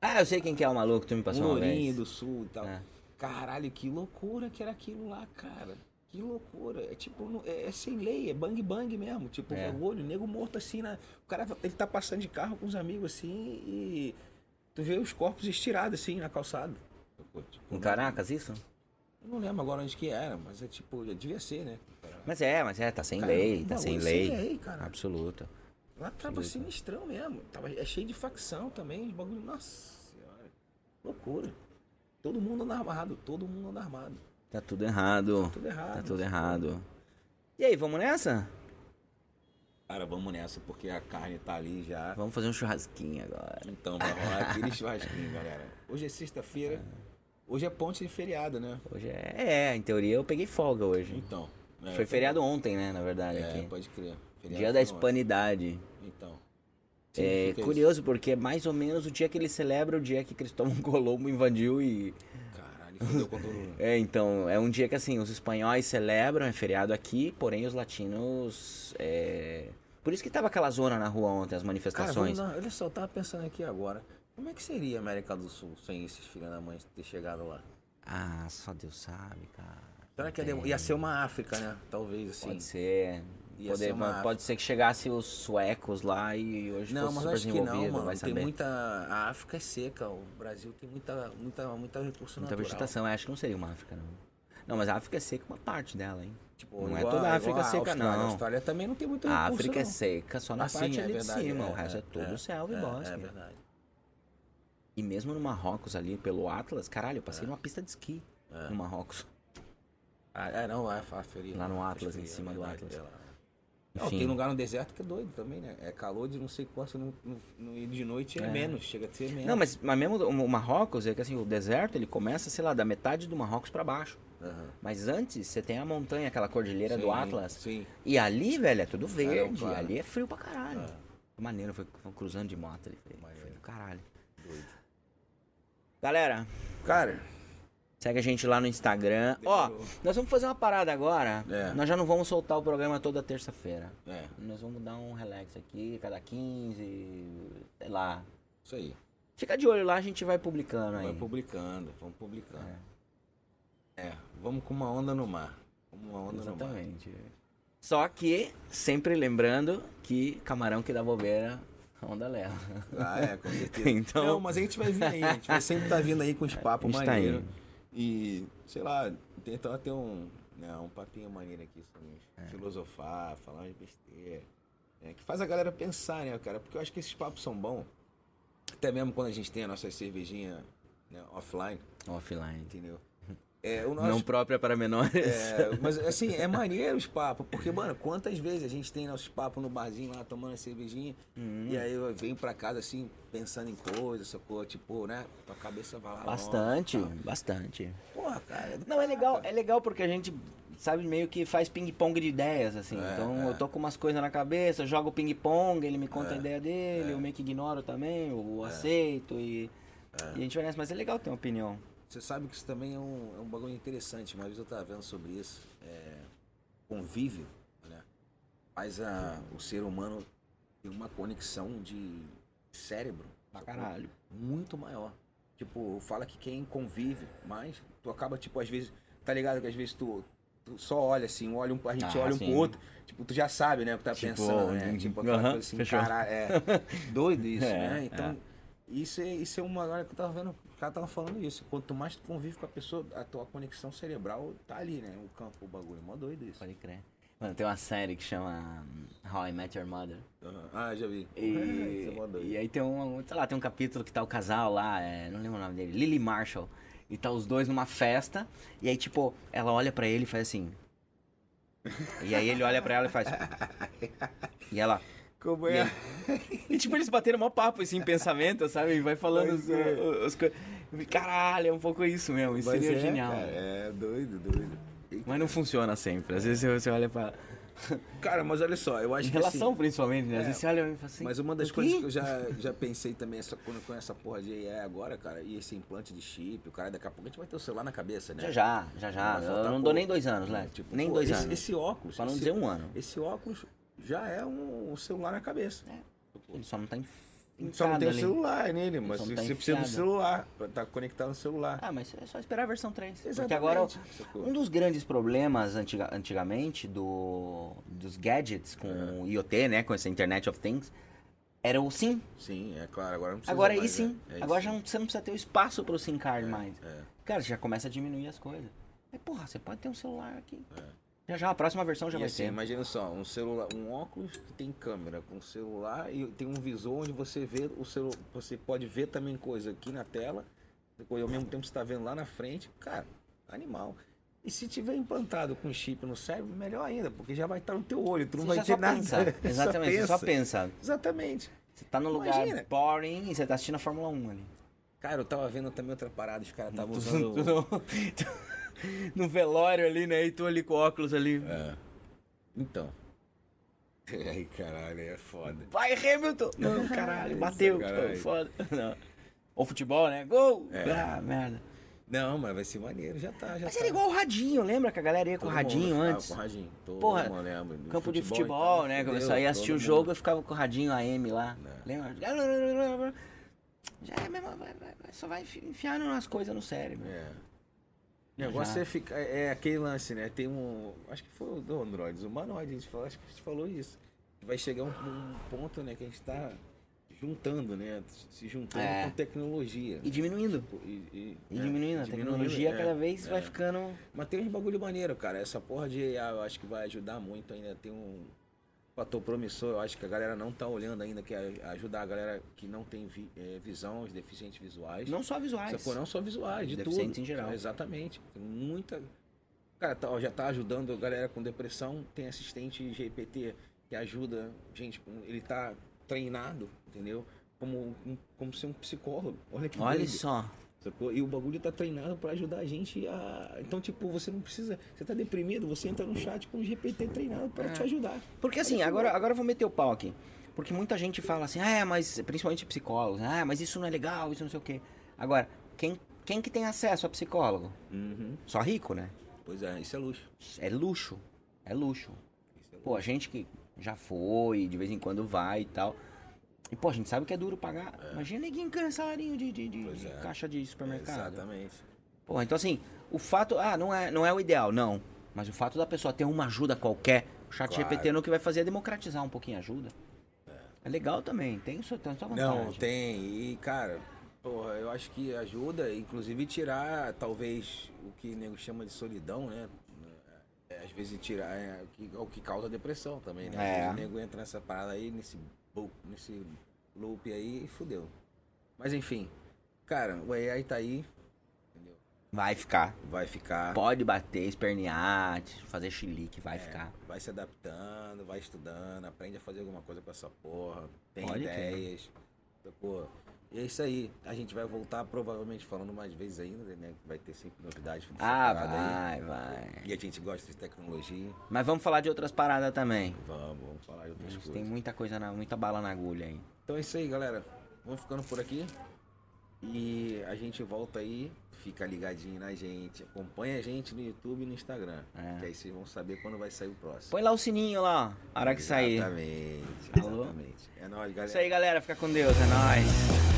Ah, eu sei quem que é o maluco tu me Um passou uma lourinho vez. do sul e tal. É. Caralho, que loucura que era aquilo lá, cara. Que loucura. É tipo, é, é sem lei, é bang bang mesmo. Tipo, É. o olho, o nego morto assim, na... o cara ele tá passando de carro com os amigos assim e tu vê os corpos estirados assim na calçada. Tipo, Em Caracas, isso? eu não lembro agora onde que era, mas é tipo, devia ser, né? Mas é, mas é, tá sem Cara, lei, tá sem lei. sem lei, cara. Absoluta. Lá tava sinistrão mesmo. Tava, é cheio de facção também, os bagulho. Nossa senhora. Loucura. Todo mundo anda armado, todo mundo anda armado. Tá tudo errado. Tudo errado. Tá tudo errado. E aí, vamos nessa? Cara, vamos nessa, porque a carne tá ali já. Vamos fazer um churrasquinho agora. Então, vai rolar aquele churrasquinho, galera. Hoje é sexta-feira. Hoje é ponte de feriado, né? Hoje é, é, em teoria eu peguei folga hoje. Então. É, Foi feriado ontem, né, na verdade, É, aqui. pode crer. Feriado Dia da hispanidade. ontem. Então. É curioso porque é mais ou menos o dia que ele celebra o dia que Cristóvão Colombo invadiu e isso. Caralho, fudeu com todo. É, então, é um dia que assim, os espanhóis celebram, é feriado aqui, porém os latinos. É... Por isso que tava aquela zona na rua ontem, as Cara, manifestações. lá. olha só, eu tava pensando aqui agora. Como é que seria a América do Sul sem esses filhos da mãe ter chegado lá? Ah, só Deus sabe, cara. Será que ia, ia ser uma África, né? Talvez, assim. Pode ser. Poder- ser pode ser que chegasse os suecos lá e hoje Não, fosse mas acho que não, mano. Tem saber. muita. A África é seca, o Brasil tem muita, muita, muita recurso Muita natural. vegetação, eu acho que não seria uma África, não. Não, mas a África é seca uma parte dela, hein? Tipo, Não é igual- toda a África seca, não. A Austrália também não tem muito A recurso, África é não. seca só na Ah, sim, parte é ali verdade, de cima, é, o resto é, é, todo é, selva e é, bosque. É verdade. E mesmo no Marrocos ali, pelo Atlas, caralho, eu passei numa pista de esqui É. no Marrocos. Ah, é, não, é a feria. Lá no Atlas, em feria, cima é do verdade, Atlas. é. Não, tem lugar no deserto que é doido também, né? É calor de não sei quanto, no, no, de noite é, É. menos, chega a ser menos. Não, mas, mas mesmo o Marrocos, é que assim, o deserto ele começa, sei lá, da metade do Marrocos pra baixo. Aham. Mas antes você tem a montanha, aquela cordilheira do Sim, Atlas. Sim. E ali, velho, é tudo Caramba, verde. cara. ali é frio pra caralho. É. Maneiro, foi, foi cruzando de moto ali. Foi, Maneiro. foi do caralho. Doido. Galera, Cara, segue a gente lá no Instagram. Ó, Demorou. nós vamos fazer uma parada agora. É. Nós já não vamos soltar o programa toda terça-feira. é, Nós vamos dar um relax aqui, cada 15, sei lá. isso aí. Fica de olho lá, a gente vai publicando Vai aí. publicando, vamos publicando. É. vamos com uma onda no mar. Uma onda no mar. Exatamente. Só que, sempre lembrando que camarão que dá bobeira, a onda leva. Ah, é, com certeza. Então- Não, mas a gente vai vir aí, a gente vai sempre estar vindo aí com os papos tá maneiros. indo. E, sei lá, tentar ter um, né, um papinho maneiro aqui sobre É. filosofar, falar umas besteiras. né, que faz a galera pensar, né, cara? Porque eu acho que esses papos são bons. Até mesmo quando a gente tem a nossa cervejinha né, offline, Offline. entendeu? É, o nosso Não própria para menores. é, mas assim, é maneiro os papos, porque, mano, quantas vezes a gente tem nossos papos no barzinho lá, tomando a cervejinha, Uhum. e aí eu venho pra casa assim, pensando em coisas, sacou? Tipo, né? Tua cabeça vai lá. Bastante, longe, tal. bastante. Porra, cara. é Não, é legal, é legal porque a gente, sabe, meio que faz ping-pong de ideias, assim. É, então é. eu tô com umas coisas na cabeça, jogo ping-pong, ele me conta É, a ideia dele, é. eu meio que ignoro também, eu aceito e, e a gente vai nessa. Mas é legal ter uma opinião. Você sabe que isso também é um, é um bagulho interessante. Uma vez eu tava vendo sobre isso. É, convívio, né? Mas a, o ser humano tem uma conexão de cérebro Pra caralho. Muito maior. Tipo, fala que quem convive mais, tu acaba, tipo, às vezes, tá ligado que às vezes tu, tu só olha assim, olha um, a gente Ah, olha um sim. pro outro, tipo, tu já sabe, né, o que tá Tipo, pensando, né? Tipo, aquela aham, coisa assim, caralho, é doido isso, É, né? Então, é. isso é, isso é uma, agora que eu tava vendo, o cara tava falando isso, quanto mais tu convive com a pessoa, a tua conexão cerebral tá ali, né, o campo, o bagulho, mó doido isso. Pode crer. Mano, tem uma série que chama hum, How I Met Your Mother. Aham. Ah, já vi. Isso E, é mó doido. e aí tem um, sei lá, tem um capítulo que tá o casal lá, é, não lembro o nome dele, Lily Marshall. E tá os dois numa festa, e aí, tipo, ela olha pra ele e faz assim. E aí ele olha pra ela e faz. E ela. Como E, é? aí- e, tipo, eles bateram mó papo assim, em pensamento, sabe? E vai falando os, é. as coisas. Caralho, é um pouco isso mesmo. Isso Mas seria é, genial. cara, é doido, doido. E, Mas não funciona sempre. Às vezes você, olha pra. Cara, mas olha só, eu acho Em que relação, assim, principalmente, né? Às é, vezes você olha e fala assim. Mas uma das "O coisas quê?" que eu já, já pensei também essa, quando com essa porra de AI agora, cara, e esse implante de chip, o cara daqui a pouco a gente vai ter o celular na cabeça, né? Já já, já já. Vai Eu não dou nem dois anos, né? tipo, nem pô, dois esse, anos. Esse óculos. Pra não esse, dizer um ano. Esse óculos já é um, um celular na cabeça. Ele só não tá enf- Só não tem o celular nele, mas você tá precisa do enfiado. celular pra estar conectado no celular. Ah, mas é só esperar a versão 3. Porque Exatamente, agora, sacou? um dos grandes problemas antiga- antigamente do, dos gadgets com É. o IoT, né? Com essa Internet of Things, era o SIM. Sim, é claro, agora não precisa Agora aí mais, sim. é. É agora isso. já não, você não precisa ter o espaço pro SIM card mais. É. Cara, você já começa a diminuir as coisas. Mas, porra, você pode ter um celular aqui. Já já, a próxima versão já. E vai assim, ter. imagina só, um celular, um óculos que tem câmera com celular e tem um visor onde você vê o celular, você pode ver também coisa aqui na tela, e ao mesmo tempo você está vendo lá na frente, cara, animal. E se tiver implantado com chip no cérebro, melhor ainda, porque já vai estar no teu olho, tu não Você vai ter só nada. pensa. Só Exatamente, você só pensa. pensa. Exatamente. Você tá num lugar Imagina. boring e você tá assistindo a Fórmula 1 ali. Cara, eu tava vendo também outra parada, os caras estavam usando. no, velório ali, né? E tu ali com óculos ali. É. Então. Ai, caralho, é foda. Vai, Hamilton! Não, caralho, bateu. Caralho. Foda. Não. Ou futebol, né? Gol! É. Ah, merda. Não, mas vai ser maneiro, já tá, já Mas tá. era igual o radinho, lembra que a galera ia com o radinho antes? Com o radinho. Todo Porra, mundo lembra. Campo de futebol, futebol, então, né? fudeu, Começou a ir assistir todo o jogo, mundo. eu ficava com o radinho AM lá. É. Lembra? Já é mesmo, vai, vai, vai, só vai enfi- enfiando umas coisas no cérebro. É. O negócio Já. é ficar. É aquele lance, né? Tem um. Acho que foi o do Android, o Humanoid, a gente falou, acho que a gente falou isso. Vai chegar um, um ponto, né, que a gente tá juntando, né? Se juntando É. com tecnologia. E diminuindo. Tipo, E, e- E é, diminuindo. A tecnologia é, cada vez é. vai ficando. Mas tem uns bagulho maneiro, cara. Essa porra de AI eu acho que vai ajudar muito ainda. Tem um fator promissor, eu acho que a galera não tá olhando ainda, que é ajudar a galera que não tem vi- eh, visão, os deficientes visuais. Não só visuais. Sacou? Não só visuais, de Deficientes tudo. em geral. Exatamente. Tem muita. Cara, tá- já tá ajudando a galera com depressão. Tem assistente GPT que ajuda gente. Ele tá treinado, entendeu? Como, como ser um psicólogo. Olha que Olha doido. só. Sacou? E o bagulho tá treinado pra ajudar a gente a. Então, tipo, você não precisa. Você tá deprimido, você entra no chat com o GPT treinado pra te ajudar. Porque assim, agora, agora eu vou meter o pau aqui. Porque muita gente fala assim, ah, mas principalmente psicólogos, ah, mas isso não é legal, isso não sei o quê. Agora, quem, quem que tem acesso a psicólogo? Uhum. Só rico, né? Pois é, isso é luxo. É luxo. É luxo. É Pô, a gente que já foi, de vez em quando vai e tal. E, pô, a gente sabe que é duro pagar. Imagina neguinho ganhando salarinho de, de, de- de é. caixa de supermercado. Exatamente. Pô, então assim, o fato. Ah, não é, não é o ideal, não. Mas o fato da pessoa ter uma ajuda qualquer, o chat Claro. GPT no que vai fazer é democratizar um pouquinho a ajuda. É, legal também, tem sua, tem sua vantagem. Não, tem. E, cara, porra, eu acho que ajuda, inclusive, tirar, talvez, o que o nego chama de solidão, né? É, às vezes tirar é, o que, causa depressão também, né? É. o nego entra nessa parada aí, nesse, nesse loop aí e fudeu. Mas enfim, cara, o AI tá aí, entendeu? Vai ficar. Vai ficar. Pode bater, espernear, fazer chilique, vai é, ficar. Vai se adaptando, vai estudando, aprende a fazer alguma coisa com essa porra, tem Pode ideias. Sacou? E é isso aí. A gente vai voltar provavelmente falando mais vezes ainda, né? Vai ter sempre novidade dessa Ah, parada aí. vai, vai. E a gente gosta de tecnologia. Mas vamos falar de outras paradas também. Vamos, vamos falar de A outras gente coisas. tem muita coisa, na, muita bala na agulha aí. Então é isso aí, galera. Vamos ficando por aqui. E a gente volta aí. Fica ligadinho na gente. Acompanha a gente no YouTube e no Instagram. É. Que aí vocês vão saber quando vai sair o próximo. Põe lá o sininho lá, a hora que sair. Exatamente. Alô? Exatamente. É nóis, galera. Isso aí, galera. Fica com Deus. É nóis.